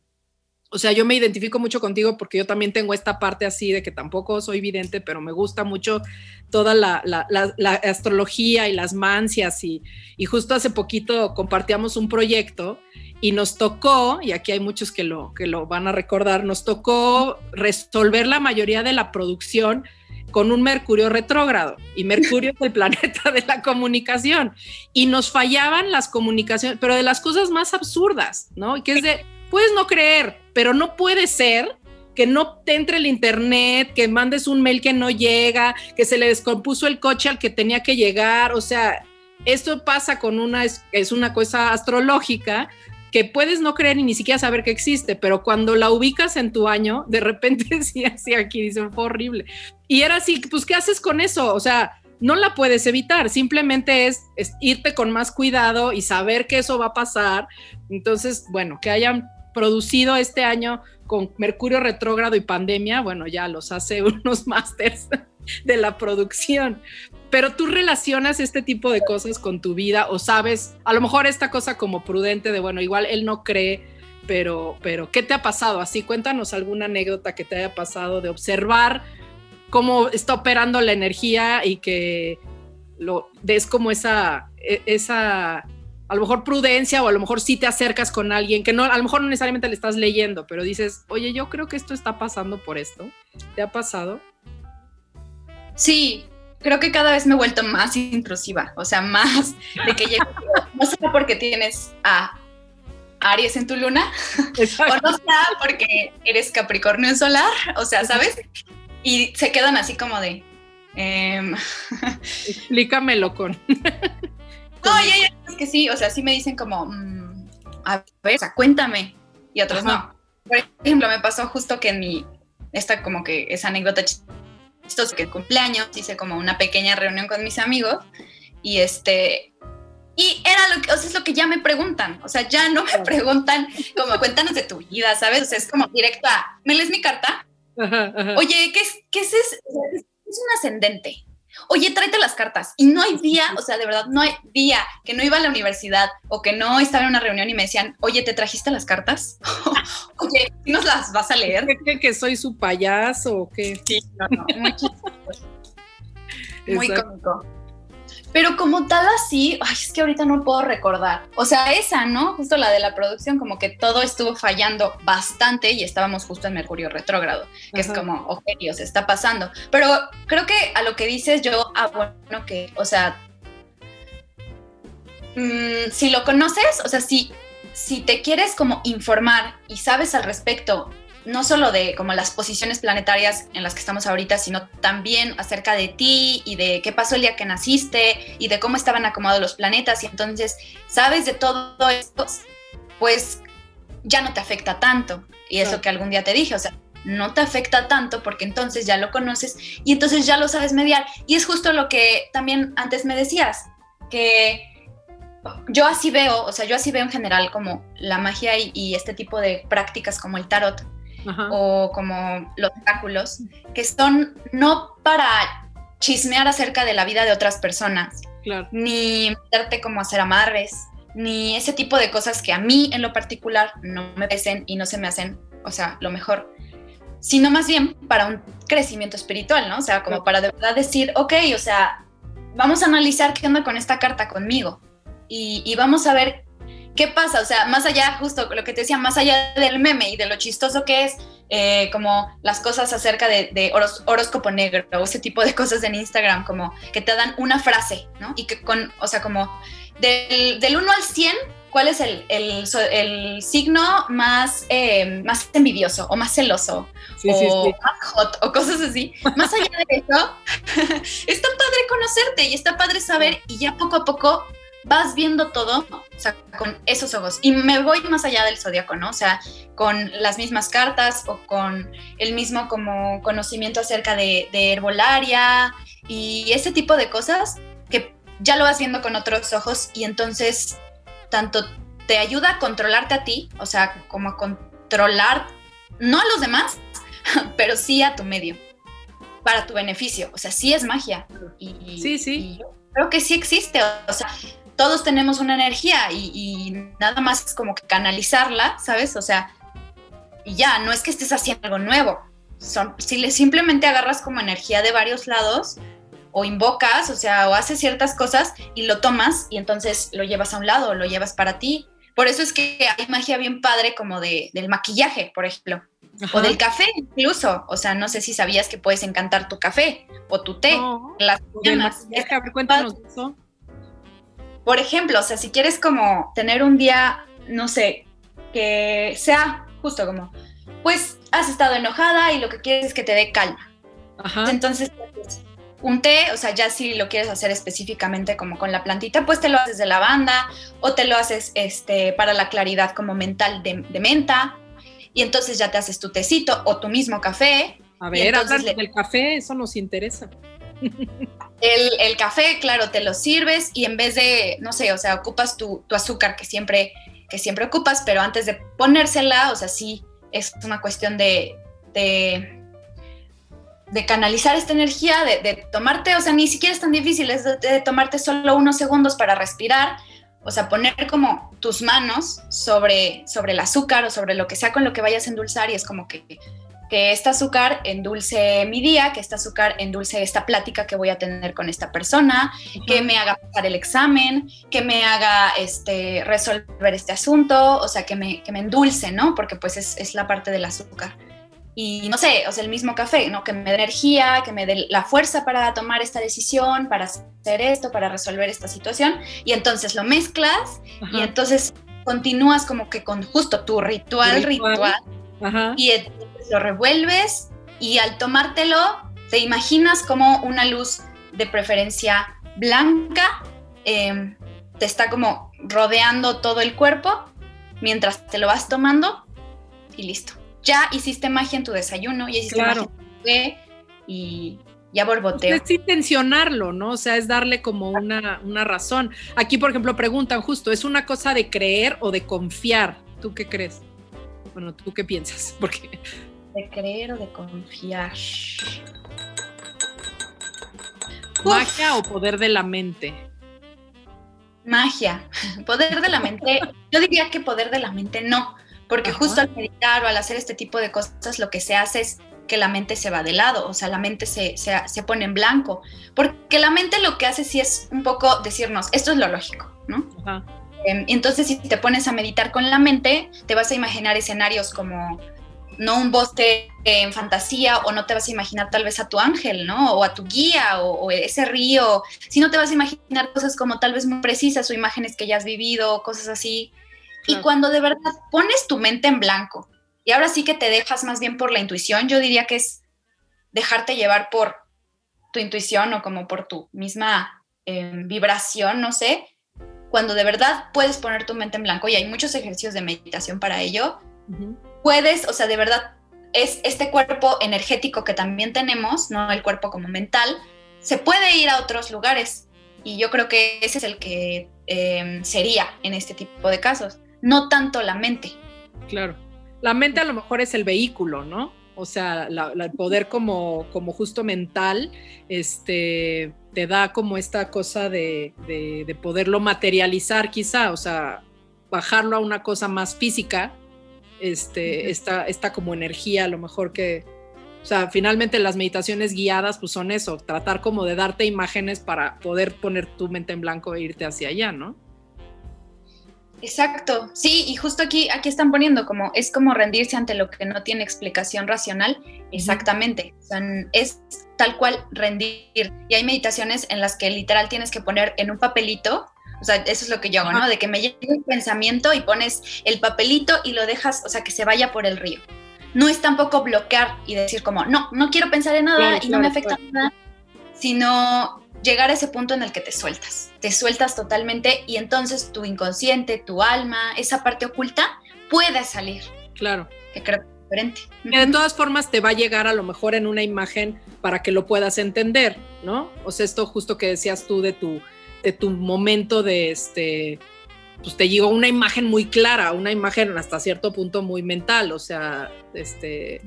o sea, yo me identifico mucho contigo porque yo también tengo esta parte así de que tampoco soy vidente, pero me gusta mucho toda la, astrología y las mancias. Y, y, justo hace poquito compartíamos un proyecto y nos tocó, y aquí hay muchos que lo, que lo van a recordar, nos tocó resolver la mayoría de la producción con un Mercurio retrógrado y Mercurio es el planeta de la comunicación y nos fallaban las comunicaciones, pero de las cosas más absurdas, ¿no? Y que es de, puedes no creer, pero no puede ser que no te entre el internet, que mandes un mail que no llega, que se le descompuso el coche al que tenía que llegar, o sea, esto pasa con una, es una cosa astrológica, que puedes no creer y ni siquiera saber que existe, pero cuando la ubicas en tu año, de repente sí, así aquí dicen, fue horrible. Y era así, pues, ¿qué haces con eso? O sea, no la puedes evitar, simplemente es, irte con más cuidado y saber que eso va a pasar. Entonces, bueno, que hayan producido este año con Mercurio retrógrado y pandemia, bueno, ya los hace unos másters de la producción pero tú relacionas este tipo de cosas con tu vida o sabes, a lo mejor esta cosa como prudente de, bueno, igual él no cree, pero, pero ¿qué te ha pasado? Así, cuéntanos alguna anécdota que te haya pasado de observar cómo está operando la energía y que lo ves como esa, e, esa, a lo mejor prudencia o a lo mejor sí te acercas con alguien que no, a lo mejor no necesariamente le estás leyendo, pero dices, oye, yo creo que esto está pasando por esto. ¿Te ha pasado? Sí, creo que cada vez me he vuelto más intrusiva, o sea, más de que llego, no sé por qué tienes a Aries en tu luna, o no sé porque eres Capricornio solar, o sea, ¿sabes? Y se quedan así como de... Em, Explícamelo con... no, ya, ya, es que sí, o sea, sí me dicen como, mm, a ver, o sea, cuéntame, y otros no. Por ejemplo, me pasó justo que en mi, esta como que esa anécdota esto es que el cumpleaños hice como una pequeña reunión con mis amigos y este y era lo que, o sea, es lo que ya me preguntan, o sea, ya no me preguntan como cuéntanos de tu vida, ¿sabes? O sea, es como directo a, ¿me lees mi carta? Oye, ¿qué es, qué es, es, es un ascendente? Oye, tráete las cartas. Y no hay día, o sea, de verdad, no hay día que no iba a la universidad o que no estaba en una reunión y me decían, oye, ¿te trajiste las cartas? oye, ¿y nos las vas a leer? ¿Qué, que soy su payaso o qué? Sí, no, no, muy Muy cómico. Pero como tal así, ay, es que ahorita no puedo recordar. O sea, esa, ¿no? Justo la de la producción, como que todo estuvo fallando bastante y estábamos justo en Mercurio retrógrado, que es como, ok, Dios, está pasando. Pero creo que a lo que dices yo, ah, bueno, que, o sea, mm, si lo conoces, o sea, si, si te quieres como informar y sabes al respecto no solo de como las posiciones planetarias en las que estamos ahorita, sino también acerca de ti y de qué pasó el día que naciste y de cómo estaban acomodados los planetas y entonces sabes de todo esto, pues ya no te afecta tanto. Y es lo que algún día te dije, o sea, no te afecta tanto porque entonces ya lo conoces y entonces ya lo sabes mediar. Y es justo lo que también antes me decías, que yo así veo, o sea, yo así veo en general como la magia y, y este tipo de prácticas como el tarot, o como los oráculos, que son no para chismear acerca de la vida de otras personas, ni meterte como a hacer amarres, ni ese tipo de cosas que a mí en lo particular no me pesen y no se me hacen, o sea, lo mejor, sino más bien para un crecimiento espiritual, ¿no? O sea, como para de verdad decir, ok, o sea, vamos a analizar qué onda con esta carta conmigo y, y vamos a ver ¿qué pasa? O sea, más allá, justo lo que te decía, más allá del meme y de lo chistoso que es, eh, como las cosas acerca de, horóscopo negro o ese tipo de cosas en Instagram, como que te dan una frase, ¿no? Y que con, o sea, como del, del 1 al 100, ¿cuál es el, el, signo más, eh, más envidioso o más celoso o más hot o cosas así? Más allá de eso, está padre conocerte y está padre saber y ya poco a poco vas viendo todo, o sea, con esos ojos. Y me voy más allá del zodiaco, ¿no? O sea, con las mismas cartas o con el mismo como conocimiento acerca de, herbolaria y ese tipo de cosas que ya lo vas viendo con otros ojos y entonces tanto te ayuda a controlarte a ti, o sea, como a controlar, no a los demás, pero sí a tu medio, para tu beneficio. O sea, sí es magia. Y, sí, sí. creo que sí existe. O sea, todos tenemos una energía y, nada más es como que canalizarla, ¿sabes? O sea, y ya, no es que estés haciendo algo nuevo. Son, si le simplemente agarras como energía de varios lados o invocas, o sea, o haces ciertas cosas y lo tomas y entonces lo llevas a un lado, lo llevas para ti. Por eso es que hay magia bien padre como de, del maquillaje, por ejemplo. O del café incluso. O sea, no sé si sabías que puedes encantar tu café o tu té. las cuéntanos eso. Por ejemplo, o sea, si quieres como tener un día, no sé, que sea justo como, pues has estado enojada y lo que quieres es que te dé calma. Ajá. Entonces, un té, o sea, ya si lo quieres hacer específicamente como con la plantita, pues te lo haces de lavanda o te lo haces este, para la claridad como mental de, menta y entonces ya te haces tu tecito o tu mismo café. A ver, hablar del café, eso nos interesa. El, café, claro, te lo sirves y en vez de, no sé, o sea, ocupas tu, azúcar que siempre, que siempre ocupas, pero antes de ponérsela, o sea, sí, es una cuestión de, de, canalizar esta energía, de, tomarte, o sea, ni siquiera es tan difícil, es de, tomarte solo unos segundos para respirar, o sea, poner como tus manos sobre, sobre el azúcar o sobre lo que sea con lo que vayas a endulzar y es como que que este azúcar endulce mi día, que este azúcar endulce esta plática que voy a tener con esta persona, que me haga pasar el examen, que me haga este, resolver este asunto, o sea, que me, que me endulce, ¿no? Porque pues es, es, la parte del azúcar. Y no sé, o sea, el mismo café, ¿no? Que me dé energía, que me dé la fuerza para tomar esta decisión, para hacer esto, para resolver esta situación. Y entonces lo mezclas y entonces continúas como que con justo tu ritual, ritual. Ajá. Y lo revuelves y al tomártelo te imaginas como una luz de preferencia blanca em, te está como rodeando todo el cuerpo mientras te lo vas tomando y listo. Ya hiciste magia en tu desayuno, ya hiciste magia en tu café y ya borboteo. Es intencionarlo, ¿no? O sea, es darle como una, una razón. Aquí, por ejemplo, preguntan justo, ¿es una cosa de creer o de confiar? ¿Tú qué crees? Bueno, ¿tú qué piensas? Porque de creer o de confiar. ¿Magia o poder de la mente? Magia. Poder de la mente. Yo diría que poder de la mente no, porque justo al meditar o al hacer este tipo de cosas lo que se hace es que la mente se va de lado, o sea, la mente se, se, pone en blanco, porque la mente lo que hace sí es un poco decirnos, esto es lo lógico, ¿no? Ajá. Em, entonces, si te pones a meditar con la mente, te vas a imaginar escenarios como no un bosque en fantasía o no te vas a imaginar tal vez a tu ángel, ¿no? O a tu guía o, ese río, sino te vas a imaginar cosas como tal vez muy precisas o imágenes que ya has vivido, cosas así. Y cuando de verdad pones tu mente en blanco y ahora sí que te dejas más bien por la intuición, yo diría que es dejarte llevar por tu intuición o como por tu misma em, vibración, no sé, cuando de verdad puedes poner tu mente en blanco y hay muchos ejercicios de meditación para ello puedes, o sea, de verdad, es este cuerpo energético que también tenemos, no el cuerpo como mental, se puede ir a otros lugares. Y yo creo que ese es el que em, sería en este tipo de casos, no tanto la mente. Claro. La mente a lo mejor es el vehículo, ¿no? O sea, el poder como, como justo mental, este, te da como esta cosa de, de, poderlo materializar quizá, o sea, bajarlo a una cosa más física, este, esta, esta como energía a lo mejor que, o sea, finalmente las meditaciones guiadas pues son eso, tratar como de darte imágenes para poder poner tu mente en blanco e irte hacia allá, ¿no? Exacto, sí, y justo aquí, aquí están poniendo como, es como rendirse ante lo que no tiene explicación racional, exactamente, o sea, es tal cual rendir. Y hay meditaciones en las que literal tienes que poner en un papelito, o sea, eso es lo que yo hago, ¿no? De que me llegue un pensamiento y pones el papelito y lo dejas, o sea, que se vaya por el río. No es tampoco bloquear y decir como, no, no quiero pensar en nada y no me afecta nada, sino llegar a ese punto en el que te sueltas, te sueltas totalmente y entonces tu inconsciente, tu alma, esa parte oculta puede salir. Claro. Que creo que es diferente. Que de todas formas te va a llegar a lo mejor en una imagen para que lo puedas entender, ¿no? O sea, esto justo que decías tú de tu, de tu momento de este, pues te llegó una imagen muy clara, una imagen hasta cierto punto muy mental, o sea, este,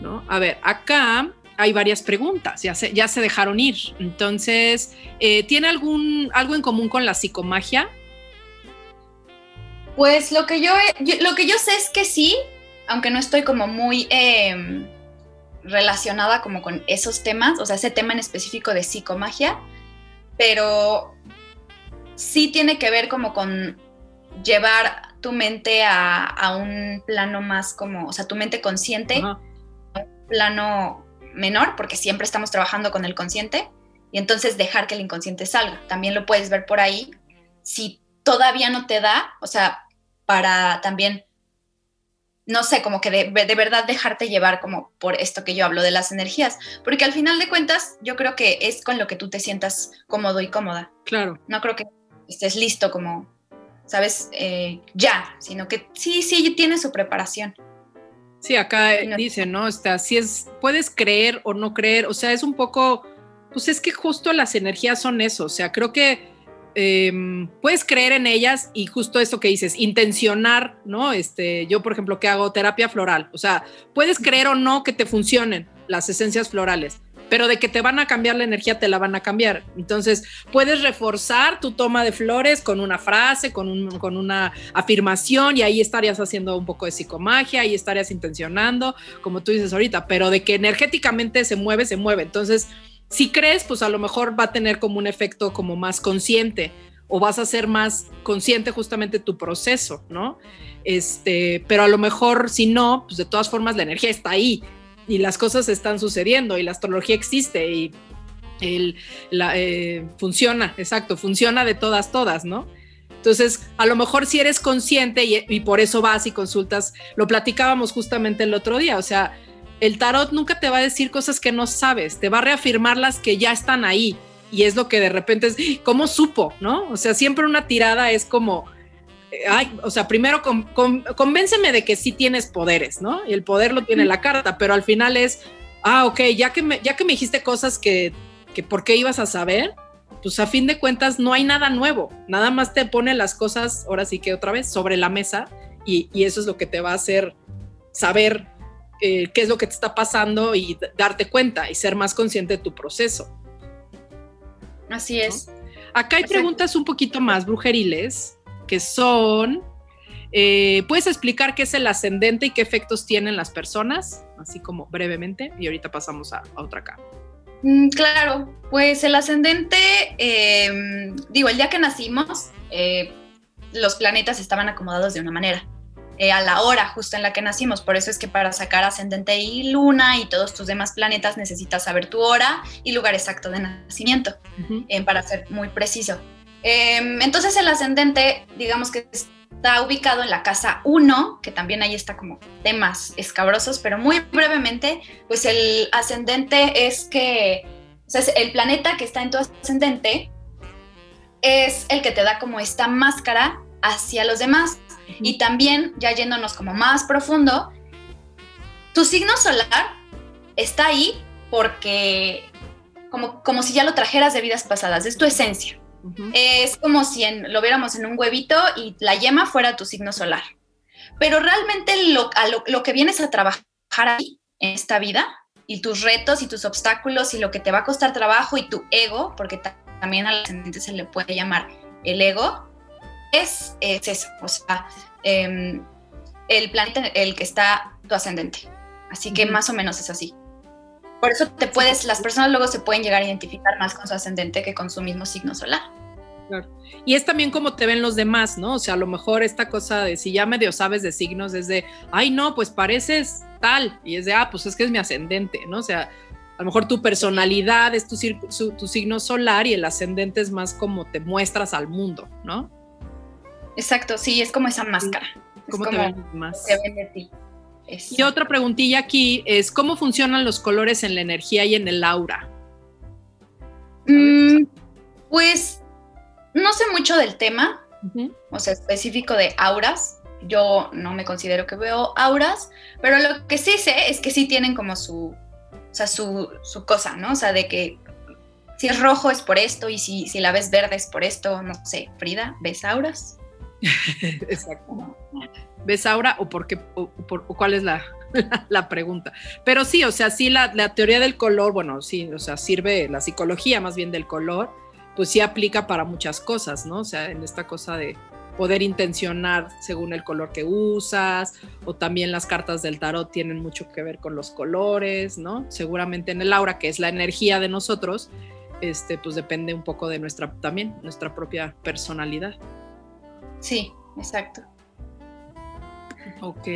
¿no? A ver, acá hay varias preguntas, ya se, ya se dejaron ir. Entonces, eh, ¿tiene algún, algo en común con la psicomagia? Pues lo que yo, lo que yo sé es que sí, aunque no estoy como muy em, relacionada como con esos temas, o sea, ese tema en específico de psicomagia, pero sí tiene que ver como con llevar tu mente a, un plano más como, o sea, tu mente consciente, a un plano menor, porque siempre estamos trabajando con el consciente, y entonces dejar que el inconsciente salga. También lo puedes ver por ahí. Si todavía no te da, o sea, para también, no sé, como que de, verdad dejarte llevar como por esto que yo hablo de las energías, porque al final de cuentas yo creo que es con lo que tú te sientas cómodo y cómoda. Claro. No creo que estés listo como, sabes, eh, ya, sino que sí, sí, tiene su preparación. Sí, acá dice, ¿no? Está, si es, puedes creer o no creer, o sea, es un poco, pues es que justo las energías son eso, o sea, creo que em, puedes creer en ellas y justo esto que dices, intencionar, ¿no? Este, yo, por ejemplo, que hago terapia floral, o sea, puedes creer o no que te funcionen las esencias florales, pero de que te van a cambiar la energía, te la van a cambiar. Entonces, puedes reforzar tu toma de flores con una frase, con, una afirmación, y ahí estarías haciendo un poco de psicomagia, ahí estarías intencionando, como tú dices ahorita, pero de que energéticamente se mueve, se mueve. Entonces, si crees, pues a lo mejor va a tener como un efecto como más consciente o vas a ser más consciente justamente tu proceso, ¿no? Este, pero a lo mejor si no, pues de todas formas la energía está ahí y las cosas están sucediendo y la astrología existe y el, la, eh, funciona, exacto, funciona de todas, todas, ¿no? Entonces, a lo mejor si eres consciente y, y, por eso vas y consultas, lo platicábamos justamente el otro día, o sea, el tarot nunca te va a decir cosas que no sabes, te va a reafirmar las que ya están ahí y es lo que de repente es, ¿cómo supo? ¿No? O sea, siempre una tirada es como, ay, o sea, primero convénceme de que sí tienes poderes, ¿no? Y el poder lo tiene la carta, pero al final es, ah, ok, ya que me, ya que me dijiste cosas que, que por qué ibas a saber, pues a fin de cuentas no hay nada nuevo, nada más te pone las cosas, ahora sí que otra vez, sobre la mesa y, eso es lo que te va a hacer saber eh, qué es lo que te está pasando y darte cuenta y ser más consciente de tu proceso. Así es. Acá hay preguntas un poquito más brujeriles que son, eh, ¿puedes explicar qué es el ascendente y qué efectos tienen las personas? Así como brevemente, y ahorita pasamos a, otra acá. Mm, claro, pues el ascendente, em, digo, el día que nacimos, eh, los planetas estaban acomodados de una manera. Eh, a la hora justo en la que nacimos. Por eso es que para sacar ascendente y luna y todos tus demás planetas necesitas saber tu hora y lugar exacto de nacimiento, para ser muy preciso. Em, entonces el ascendente, digamos que está ubicado en la casa 1, que también ahí está como temas escabrosos, pero muy brevemente, pues el ascendente es que, o sea, el planeta que está en tu ascendente es el que te da como esta máscara hacia los demás. Y también, ya yéndonos como más profundo, tu signo solar está ahí porque como, como si ya lo trajeras de vidas pasadas, es tu esencia. Es como si lo viéramos en un huevito y la yema fuera tu signo solar. pero realmente lo, a lo, lo que vienes a trabajar ahí en esta vida y tus retos y tus obstáculos y lo que te va a costar trabajo y tu ego, porque también al ascendente se le puede llamar el ego, es, es eso, o sea, em, el planeta en el que está tu ascendente. Así que más o menos es así. Por eso te puedes, las personas luego se pueden llegar a identificar más con su ascendente que con su mismo signo solar. Y es también como te ven los demás, ¿no? O sea, a lo mejor esta cosa de si ya medio sabes de signos es de, ay, no, pues pareces tal. Y es de, ah, pues es que es mi ascendente, ¿no? O sea, a lo mejor tu personalidad es tu, tu signo solar y el ascendente es más como te muestras al mundo, ¿no? Exacto, sí, es como esa máscara. ¿Cómo te ven más? Te ven de ti. Y otra preguntilla aquí es, ¿cómo funcionan los colores en la energía y en el aura? Mm, pues no sé mucho del tema, o sea, específico de auras. Yo no me considero que veo auras, pero lo que sí sé es que sí tienen como su, o sea, su, cosa, ¿no? O sea, de que si es rojo es por esto y si, si la ves verde es por esto, no sé, Frida, ¿ves auras? Exacto. ¿Ves ahora o por qué o, cuál es la, la, pregunta? Pero sí, o sea, sí la, la, teoría del color, bueno, sí, o sea, sirve la psicología más bien del color, pues sí aplica para muchas cosas, ¿no? O sea, en esta cosa de poder intencionar según el color que usas, o también las cartas del tarot tienen mucho que ver con los colores, ¿no? Seguramente en el aura, que es la energía de nosotros, este, pues depende un poco de nuestra, también, nuestra propia personalidad. Sí, exacto. Ok.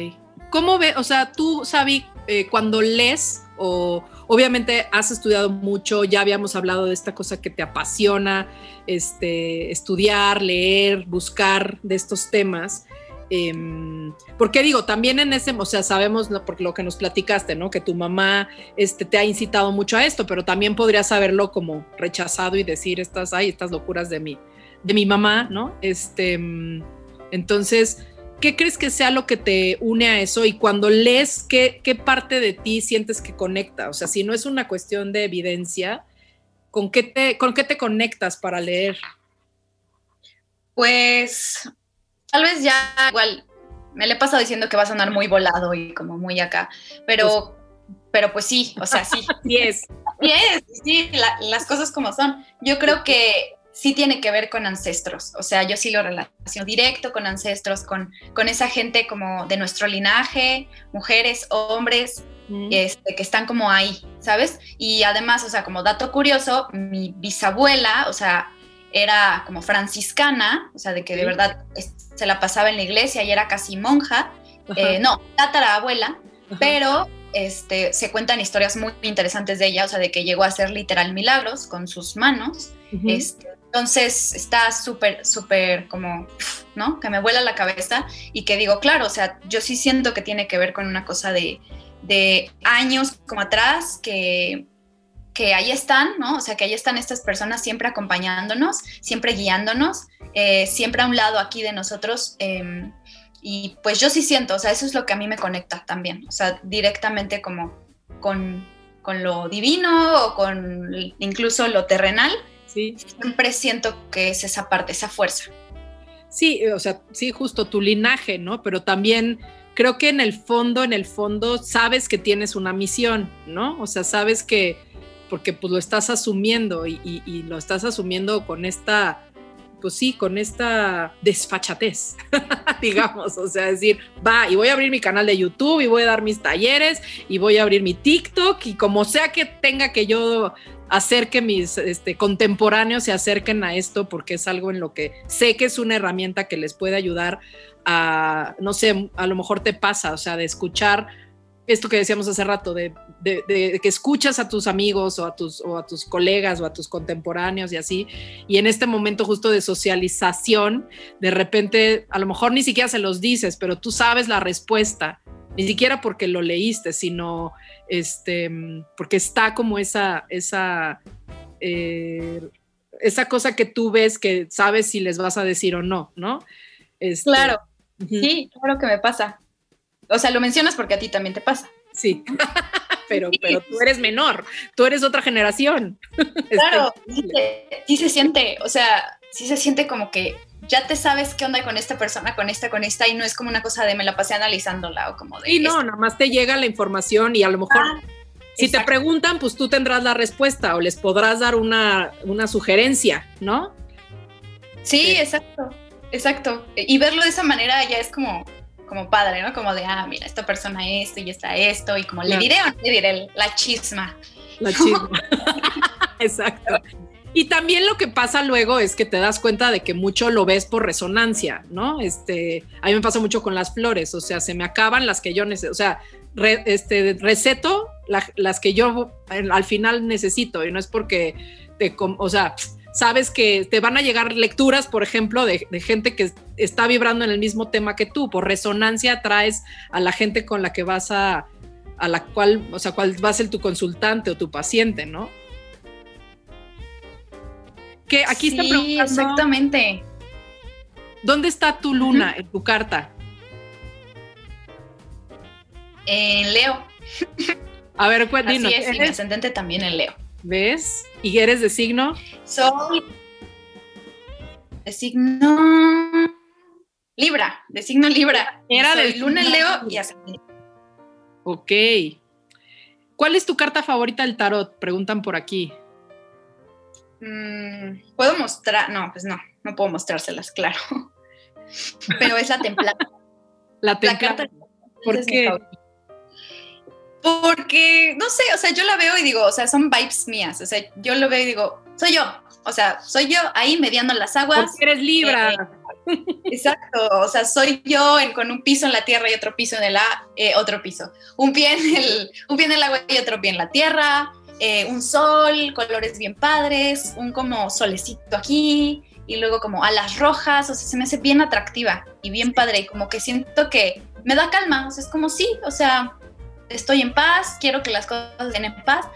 ¿Cómo ve, o sea, tú, Sabi, eh, cuando lees, o obviamente has estudiado mucho, ya habíamos hablado de esta cosa que te apasiona, este, estudiar, leer, buscar de estos temas. Eh, porque digo, también en ese, o sea, sabemos por lo que nos platicaste, ¿no? Que tu mamá este, te ha incitado mucho a esto, pero también podrías haberlo como rechazado y decir estas, ay, estas locuras de mí de mi mamá, ¿no? Este, entonces, ¿qué crees que sea lo que te une a eso? Y cuando lees, ¿qué, qué parte de ti sientes que conecta? O sea, si no es una cuestión de evidencia, ¿con qué te, con qué te conectas para leer? Pues tal vez ya igual me le he pasado diciendo que va a sonar muy volado y como muy acá, pero, pues, pero pues sí, o sea, sí. sí es. Sí es, sí, las cosas como son. Yo creo que sí tiene que ver con ancestros, o sea, yo sí lo relaciono directo con ancestros, con, con esa gente como de nuestro linaje, mujeres, hombres, este, que están como ahí, ¿sabes? Y además, o sea, como dato curioso, mi bisabuela, o sea, era como franciscana, o sea, de que de verdad se la pasaba en la iglesia y era casi monja, eh, no, tatarabuela, pero este, se cuentan historias muy interesantes de ella, o sea, de que llegó a hacer literal milagros con sus manos. este, entonces está súper, súper como, ¿no? Que me vuela la cabeza y que digo, claro, o sea, yo sí siento que tiene que ver con una cosa de, años como atrás, que, que ahí están, ¿no? O sea, que ahí están estas personas siempre acompañándonos, siempre guiándonos, eh, siempre a un lado aquí de nosotros. Em, y pues yo sí siento, o sea, eso es lo que a mí me conecta también, o sea, directamente como con, con lo divino o con incluso lo terrenal Siempre siento que es esa parte, esa fuerza. Sí, o sea, sí, justo tu linaje, ¿no? Pero también creo que en el fondo, en el fondo, sabes que tienes una misión, ¿no? O sea, sabes que, porque pues lo estás asumiendo y, y lo estás asumiendo con esta pues sí, con esta desfachatez, digamos, o sea, decir, va, y voy a abrir mi canal de YouTube y voy a dar mis talleres y voy a abrir mi TikTok y como sea que tenga que yo hacer que mis este, contemporáneos se acerquen a esto porque es algo en lo que sé que es una herramienta que les puede ayudar a, no sé, a lo mejor te pasa, o sea, de escuchar esto que decíamos hace rato, de, que escuchas a tus amigos o a tus, o a tus colegas o a tus contemporáneos y así, y en este momento justo de socialización, de repente, a lo mejor ni siquiera se los dices, pero tú sabes la respuesta, ni siquiera porque lo leíste, sino este, porque está como esa, esa, eh, esa cosa que tú ves que sabes si les vas a decir o no, ¿no? Este, claro, sí, claro que me pasa. O sea, lo mencionas porque a ti también te pasa. Sí, pero, pero tú eres menor, tú eres otra generación. Claro, sí se, siente, o sea, sí se siente como que ya te sabes qué onda con esta persona, con esta, con esta, y no es como una cosa de me la pasé analizándola o como de... Y no, nada más te llega la información y a lo mejor... Ah, si exacto. te preguntan, pues tú tendrás la respuesta o les podrás dar una, una sugerencia, ¿no? Sí, Sí. exacto, exacto. Y verlo de esa manera ya es como, como padre, ¿no? Como de, ah, mira, esta persona esto y está esto, y como le diré o no le diré la chisma. La chisma. Exacto. Y también lo que pasa luego es que te das cuenta de que mucho lo ves por resonancia, ¿no? Este, a mí me pasa mucho con las flores, o sea, se me acaban las que yo necesito, o sea, re- este, receto la- las que yo al al final necesito y no es porque te, o sea, sabes que te van a llegar lecturas, por ejemplo, de, de gente que está vibrando en el mismo tema que tú, por resonancia traes a la gente con la que vas a, a la cual, o sea, cuál va a ser tu consultante o tu paciente, ¿no? Que aquí está sí, preguntando, exactamente. ¿dónde está tu luna en tu carta? En Leo. A ver, pues, dinos, Así es, y mi ¿eres- ascendente también en Leo. ¿Ves? ¿Y eres de signo? Soy de signo Libra, de signo Libra. Era de luna en Leo y ascendente. Ok. ¿Cuál es tu carta favorita del tarot? Preguntan por aquí. Mm, ¿Puedo mostrar? No, pues no, no puedo mostrárselas, claro. Pero es la templada. La La templada. carta. ¿Por qué? Porque, no sé, o sea, yo la veo y digo, o sea, son vibes mías. O sea, yo lo veo y digo, soy yo. O sea, soy yo ahí mediando las aguas. Porque eres Libra. Exacto, o sea, soy yo en- con un piso en la tierra y otro piso en el a- eh, otro piso, un pie en el, un pie en el agua y otro pie en la tierra, eh, un sol, colores bien padres, un como solecito aquí y luego como alas rojas, o sea, se me hace bien atractiva y bien padre y como que siento que me da calma, o sea, es como sí, o sea, estoy en paz, quiero que las cosas estén en paz,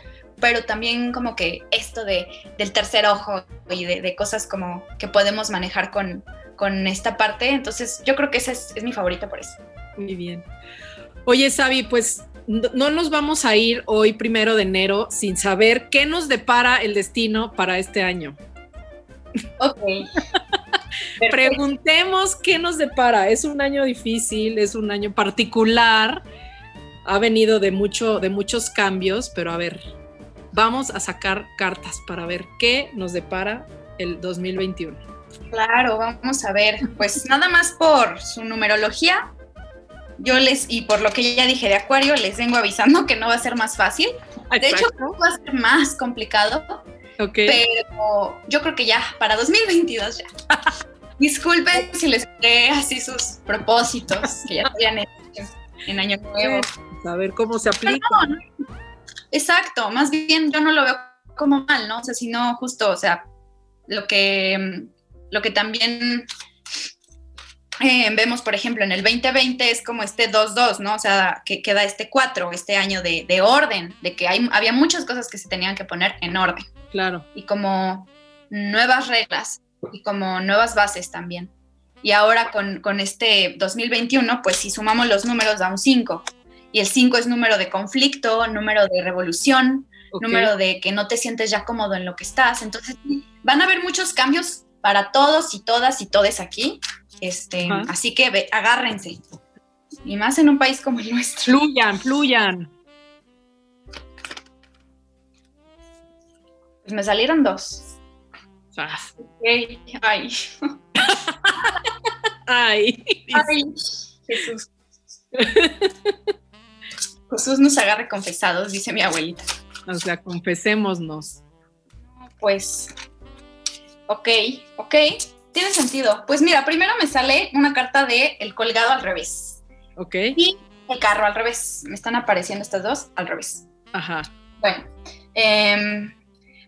pero también como que esto de, del tercer ojo y de, de cosas como que podemos manejar con, con esta parte. Entonces, yo creo que esa es, es mi favorita por eso. Muy bien. Oye, Sabi, pues no no nos vamos a ir hoy, primero de enero, sin saber qué nos depara el destino para este año. Ok. Preguntemos qué nos depara. Es un año difícil, es un año particular. Ha venido de, mucho, de muchos cambios, pero a ver, vamos a sacar cartas para ver qué nos depara el 2021. Claro, vamos a ver. Pues nada más por su numerología. Yo les, y por lo que ya dije de Acuario, les vengo avisando que no va a ser más fácil. De hecho, va a ser más complicado, ok. pero yo creo que ya, para 2022 ya. Disculpen si les creé así sus propósitos que ya habían hecho en Año Nuevo. A ver cómo se aplica. No, no. Exacto, más bien yo no lo veo como mal, ¿no? O sea, sino justo, o sea, lo que, lo que también eh, vemos, por ejemplo, en el 2020 es como este 2-2, ¿no? O sea, que queda este 4, este año de, de orden, de que hay, había muchas cosas que se tenían que poner en orden Claro. y como nuevas reglas y como nuevas bases también. Y ahora con, con este 2021, pues si sumamos los números da un 5. Y el 5 es número de conflicto, número de revolución, número de que no te sientes ya cómodo en lo que estás. Entonces van a haber muchos cambios para todos y todas y todes aquí. Este, así que ve- agárrense. Y más en un país como el nuestro. Fluyan, fluyan. Pues me salieron dos. Ah, ay, Ay. ay, Jesús. Jesús nos agarre confesados, dice mi abuelita. O sea, confesémonos. Pues, ok, ok, tiene sentido. Pues mira, primero me sale una carta de el colgado al revés ¿Ok? y el carro al revés. Me están apareciendo estas dos al revés. Ajá. Bueno, em,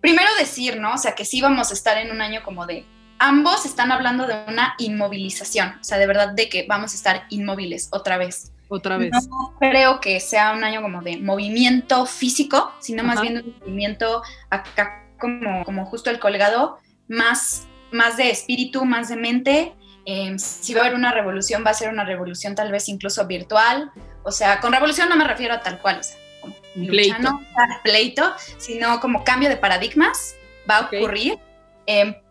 primero decir, ¿no? O sea, que sí vamos a estar en un año como de... Ambos están hablando de una inmovilización, o sea, de verdad de que vamos a estar inmóviles otra vez. Otra vez. No creo que sea un año como de movimiento físico, sino más bien un movimiento acá como, como justo el colgado, más, más de espíritu, más de mente. Eh, si va a haber una revolución, va a ser una revolución tal vez incluso virtual. O sea, con revolución no me refiero a tal cual, o sea, como pleito. pleito, sino como cambio de paradigmas va a ocurrir. Eh,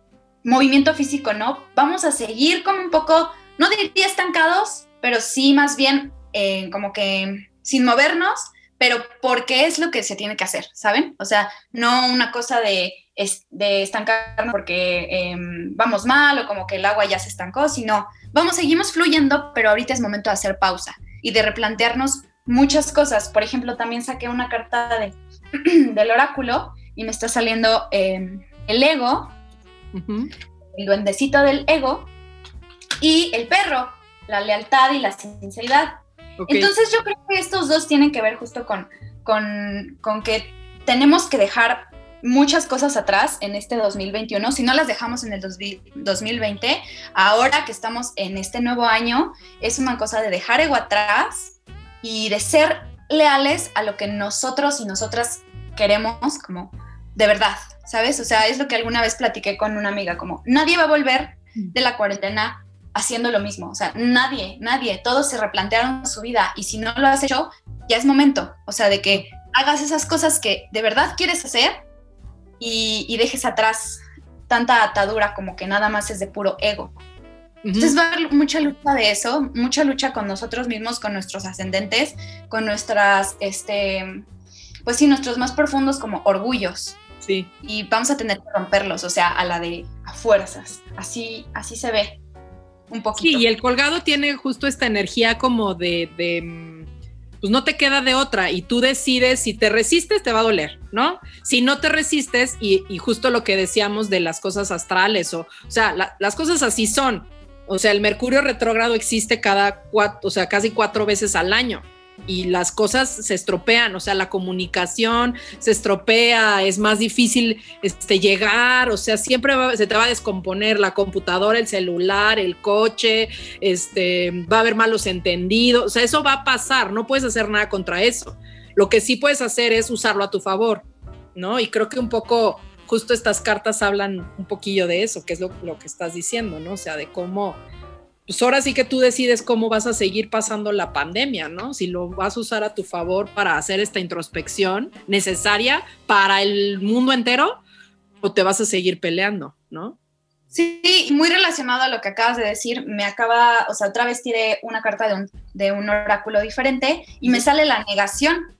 movimiento físico, ¿no? Vamos a seguir como un poco, no diría estancados, pero sí más bien eh, como que sin movernos, pero porque es lo que se tiene que hacer, ¿saben? O sea, no una cosa de, de estancarnos porque em, vamos mal o como que el agua ya se estancó, sino vamos, seguimos fluyendo, pero ahorita es momento de hacer pausa y de replantearnos muchas cosas. Por ejemplo, también saqué una carta de, del oráculo y me está saliendo em, el ego, el duendecito del ego y el perro, la lealtad y la sinceridad. Entonces yo creo que estos dos tienen que ver justo con, con, que tenemos que dejar muchas cosas atrás en este 2021. Si no las dejamos en el 2020, ahora que estamos en este nuevo año, es una cosa de dejar ego atrás y de ser leales a lo que nosotros y nosotras queremos como de verdad, ¿sabes? O sea, es lo que alguna vez platiqué con una amiga, como nadie va a volver de la cuarentena haciendo lo mismo. O sea, nadie, nadie, todos se replantearon su vida y si no lo has hecho, ya es momento. O sea, de que hagas esas cosas que de verdad quieres hacer y, dejes atrás tanta atadura como que nada más es de puro ego. Entonces va a haber mucha lucha de eso, mucha lucha con nosotros mismos, con nuestros ascendentes, con nuestras, este, pues sí, nuestros más profundos como orgullos. Sí. Y vamos a tener que romperlos, o sea, a la de a fuerzas. Así, así se ve un poquito. Sí, y el colgado tiene justo esta energía como de, de, mm, pues no te queda de otra y tú decides si te resistes te va a doler, ¿no? Si no te resistes y, justo lo que decíamos de las cosas astrales o, o sea, las cosas así son. O sea, el Mercurio retrógrado existe cada cuatro, o sea, casi cuatro veces al año y las cosas se estropean, o sea, la comunicación se estropea, es más difícil este, llegar, o sea, siempre se te va a descomponer la computadora, el celular, el coche, este, va a haber malos entendidos, o sea, eso va a pasar, no puedes hacer nada contra eso. Lo que sí puedes hacer es usarlo a tu favor, ¿no? Y creo que un poco, justo estas cartas hablan un poquillo de eso, que es lo, lo que estás diciendo, ¿no? O sea, de cómo pues ahora sí que tú decides cómo vas a seguir pasando la pandemia, ¿no? Si lo vas a usar a tu favor para hacer esta introspección necesaria para el mundo entero o te vas a seguir peleando, ¿no? Sí, muy relacionado a lo que acabas de decir, me acaba, o sea, otra vez tiré una carta de un, de un oráculo diferente y me sale la negación.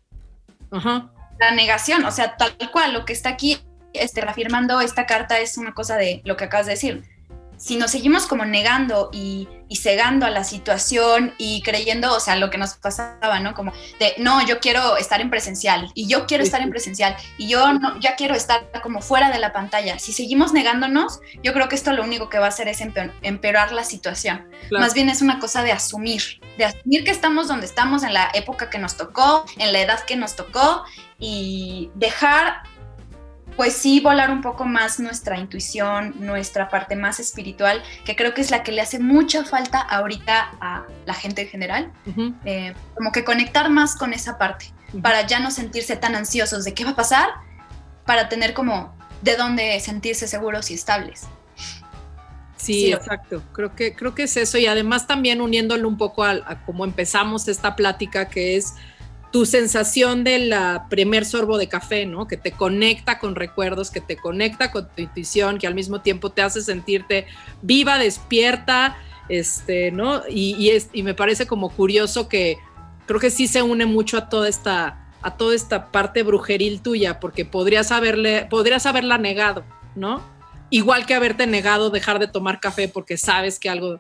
Ajá. La negación, o sea, tal cual, lo que está aquí este, reafirmando esta carta es una cosa de lo que acabas de decir si nos seguimos como negando y, cegando a la situación y creyendo, o sea, lo que nos pasaba, ¿no? Como de, no, yo quiero estar en presencial y yo quiero estar en presencial y yo no, ya quiero estar como fuera de la pantalla. Si seguimos negándonos, yo creo que esto lo único que va a hacer es empeorar la situación. Más bien es una cosa de asumir, de asumir que estamos donde estamos en la época que nos tocó, en la edad que nos tocó y dejar pues sí volar un poco más nuestra intuición, nuestra parte más espiritual, que creo que es la que le hace mucha falta ahorita a la gente en general, eh, como que conectar más con esa parte, para ya no sentirse tan ansiosos de qué va a pasar, para tener como de dónde sentirse seguros y estables. Sí, exacto. Creo que, creo que es eso. Y además también uniéndolo un poco a, a cómo empezamos esta plática, que es tu sensación de la primer sorbo de café, ¿no? Que te conecta con recuerdos, que te conecta con tu intuición, que al mismo tiempo te hace sentirte viva, despierta, este, ¿no? Y, es, y me parece como curioso que creo que sí se une mucho a toda esta a toda esta parte brujeril tuya, porque podrías haberle, podrías haberla negado, ¿no? Igual que haberte negado dejar de tomar café porque sabes que algo,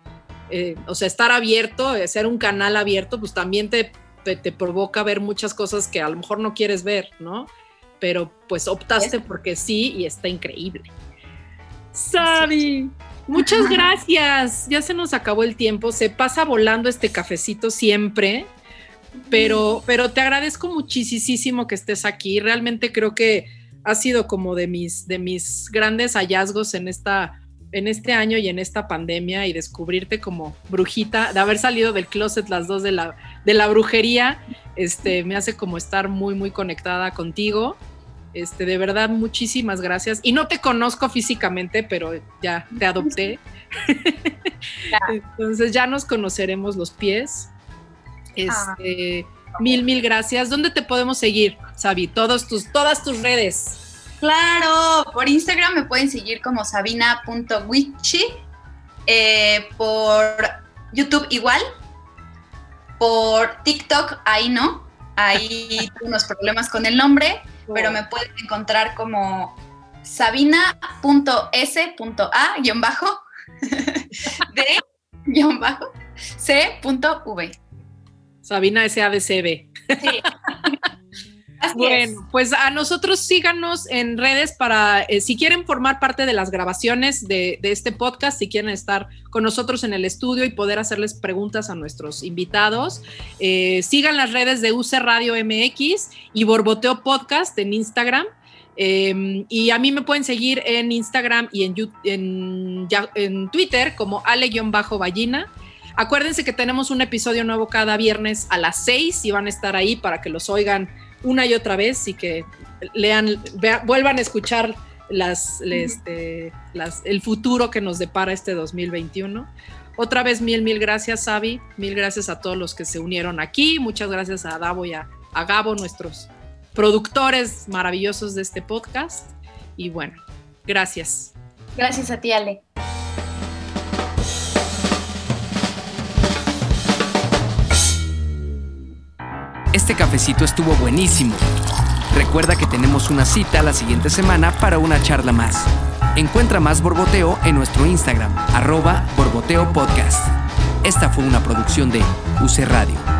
eh, o sea, estar abierto, ser un canal abierto, pues también te te provoca ver muchas cosas que a lo mejor no quieres ver, ¿no? Pero pues optaste porque sí y está increíble. Sabi, muchas gracias. Ya se nos acabó el tiempo. Se pasa volando este cafecito siempre. Pero, pero te agradezco muchísimo que estés aquí. Realmente creo que ha sido como de mis, de mis grandes hallazgos en esta en este año y en esta pandemia y descubrirte como brujita, de haber salido del closet las dos de la, de la brujería, este, me hace como estar muy, muy conectada contigo. Este, de verdad, muchísimas gracias. Y no te conozco físicamente, pero ya te adopté. Entonces ya nos conoceremos los pies. Este, Mil, mil gracias. ¿Dónde te podemos seguir, Sabi? Todos tus, todas tus redes. Claro, por Instagram me pueden seguir como sabina.wichi, eh, por YouTube igual, por TikTok ahí no, ahí tengo unos problemas con el nombre, pero me pueden encontrar como sabina.s.a guion bajo de guion bajo c.v. Sabina SADCB. Sí. Bueno, pues a nosotros síganos en redes para, eh, si quieren formar parte de las grabaciones de, este podcast, si quieren estar con nosotros en el estudio y poder hacerles preguntas a nuestros invitados, eh, sigan las redes de UC Radio MX y Borboteo Podcast en Instagram. Em, y a mí me pueden seguir en Instagram y en, en, Twitter como ale-ballina. Acuérdense que tenemos un episodio nuevo cada viernes a las 6 y van a estar ahí para que los oigan una y otra vez y que lean, vuelvan a escuchar las, este, las, el futuro que nos depara este 2021. Otra vez mil, mil gracias, Sabi. Mil gracias a todos los que se unieron aquí. Muchas gracias a Davo y a, a Gabo, nuestros productores maravillosos de este podcast. Y bueno, gracias. Gracias a ti, Ale. Este cafecito estuvo buenísimo. Recuerda que tenemos una cita la siguiente semana para una charla más. Encuentra más Borboteo en nuestro Instagram, arroba Borboteo Podcast. Esta fue una producción de UC Radio.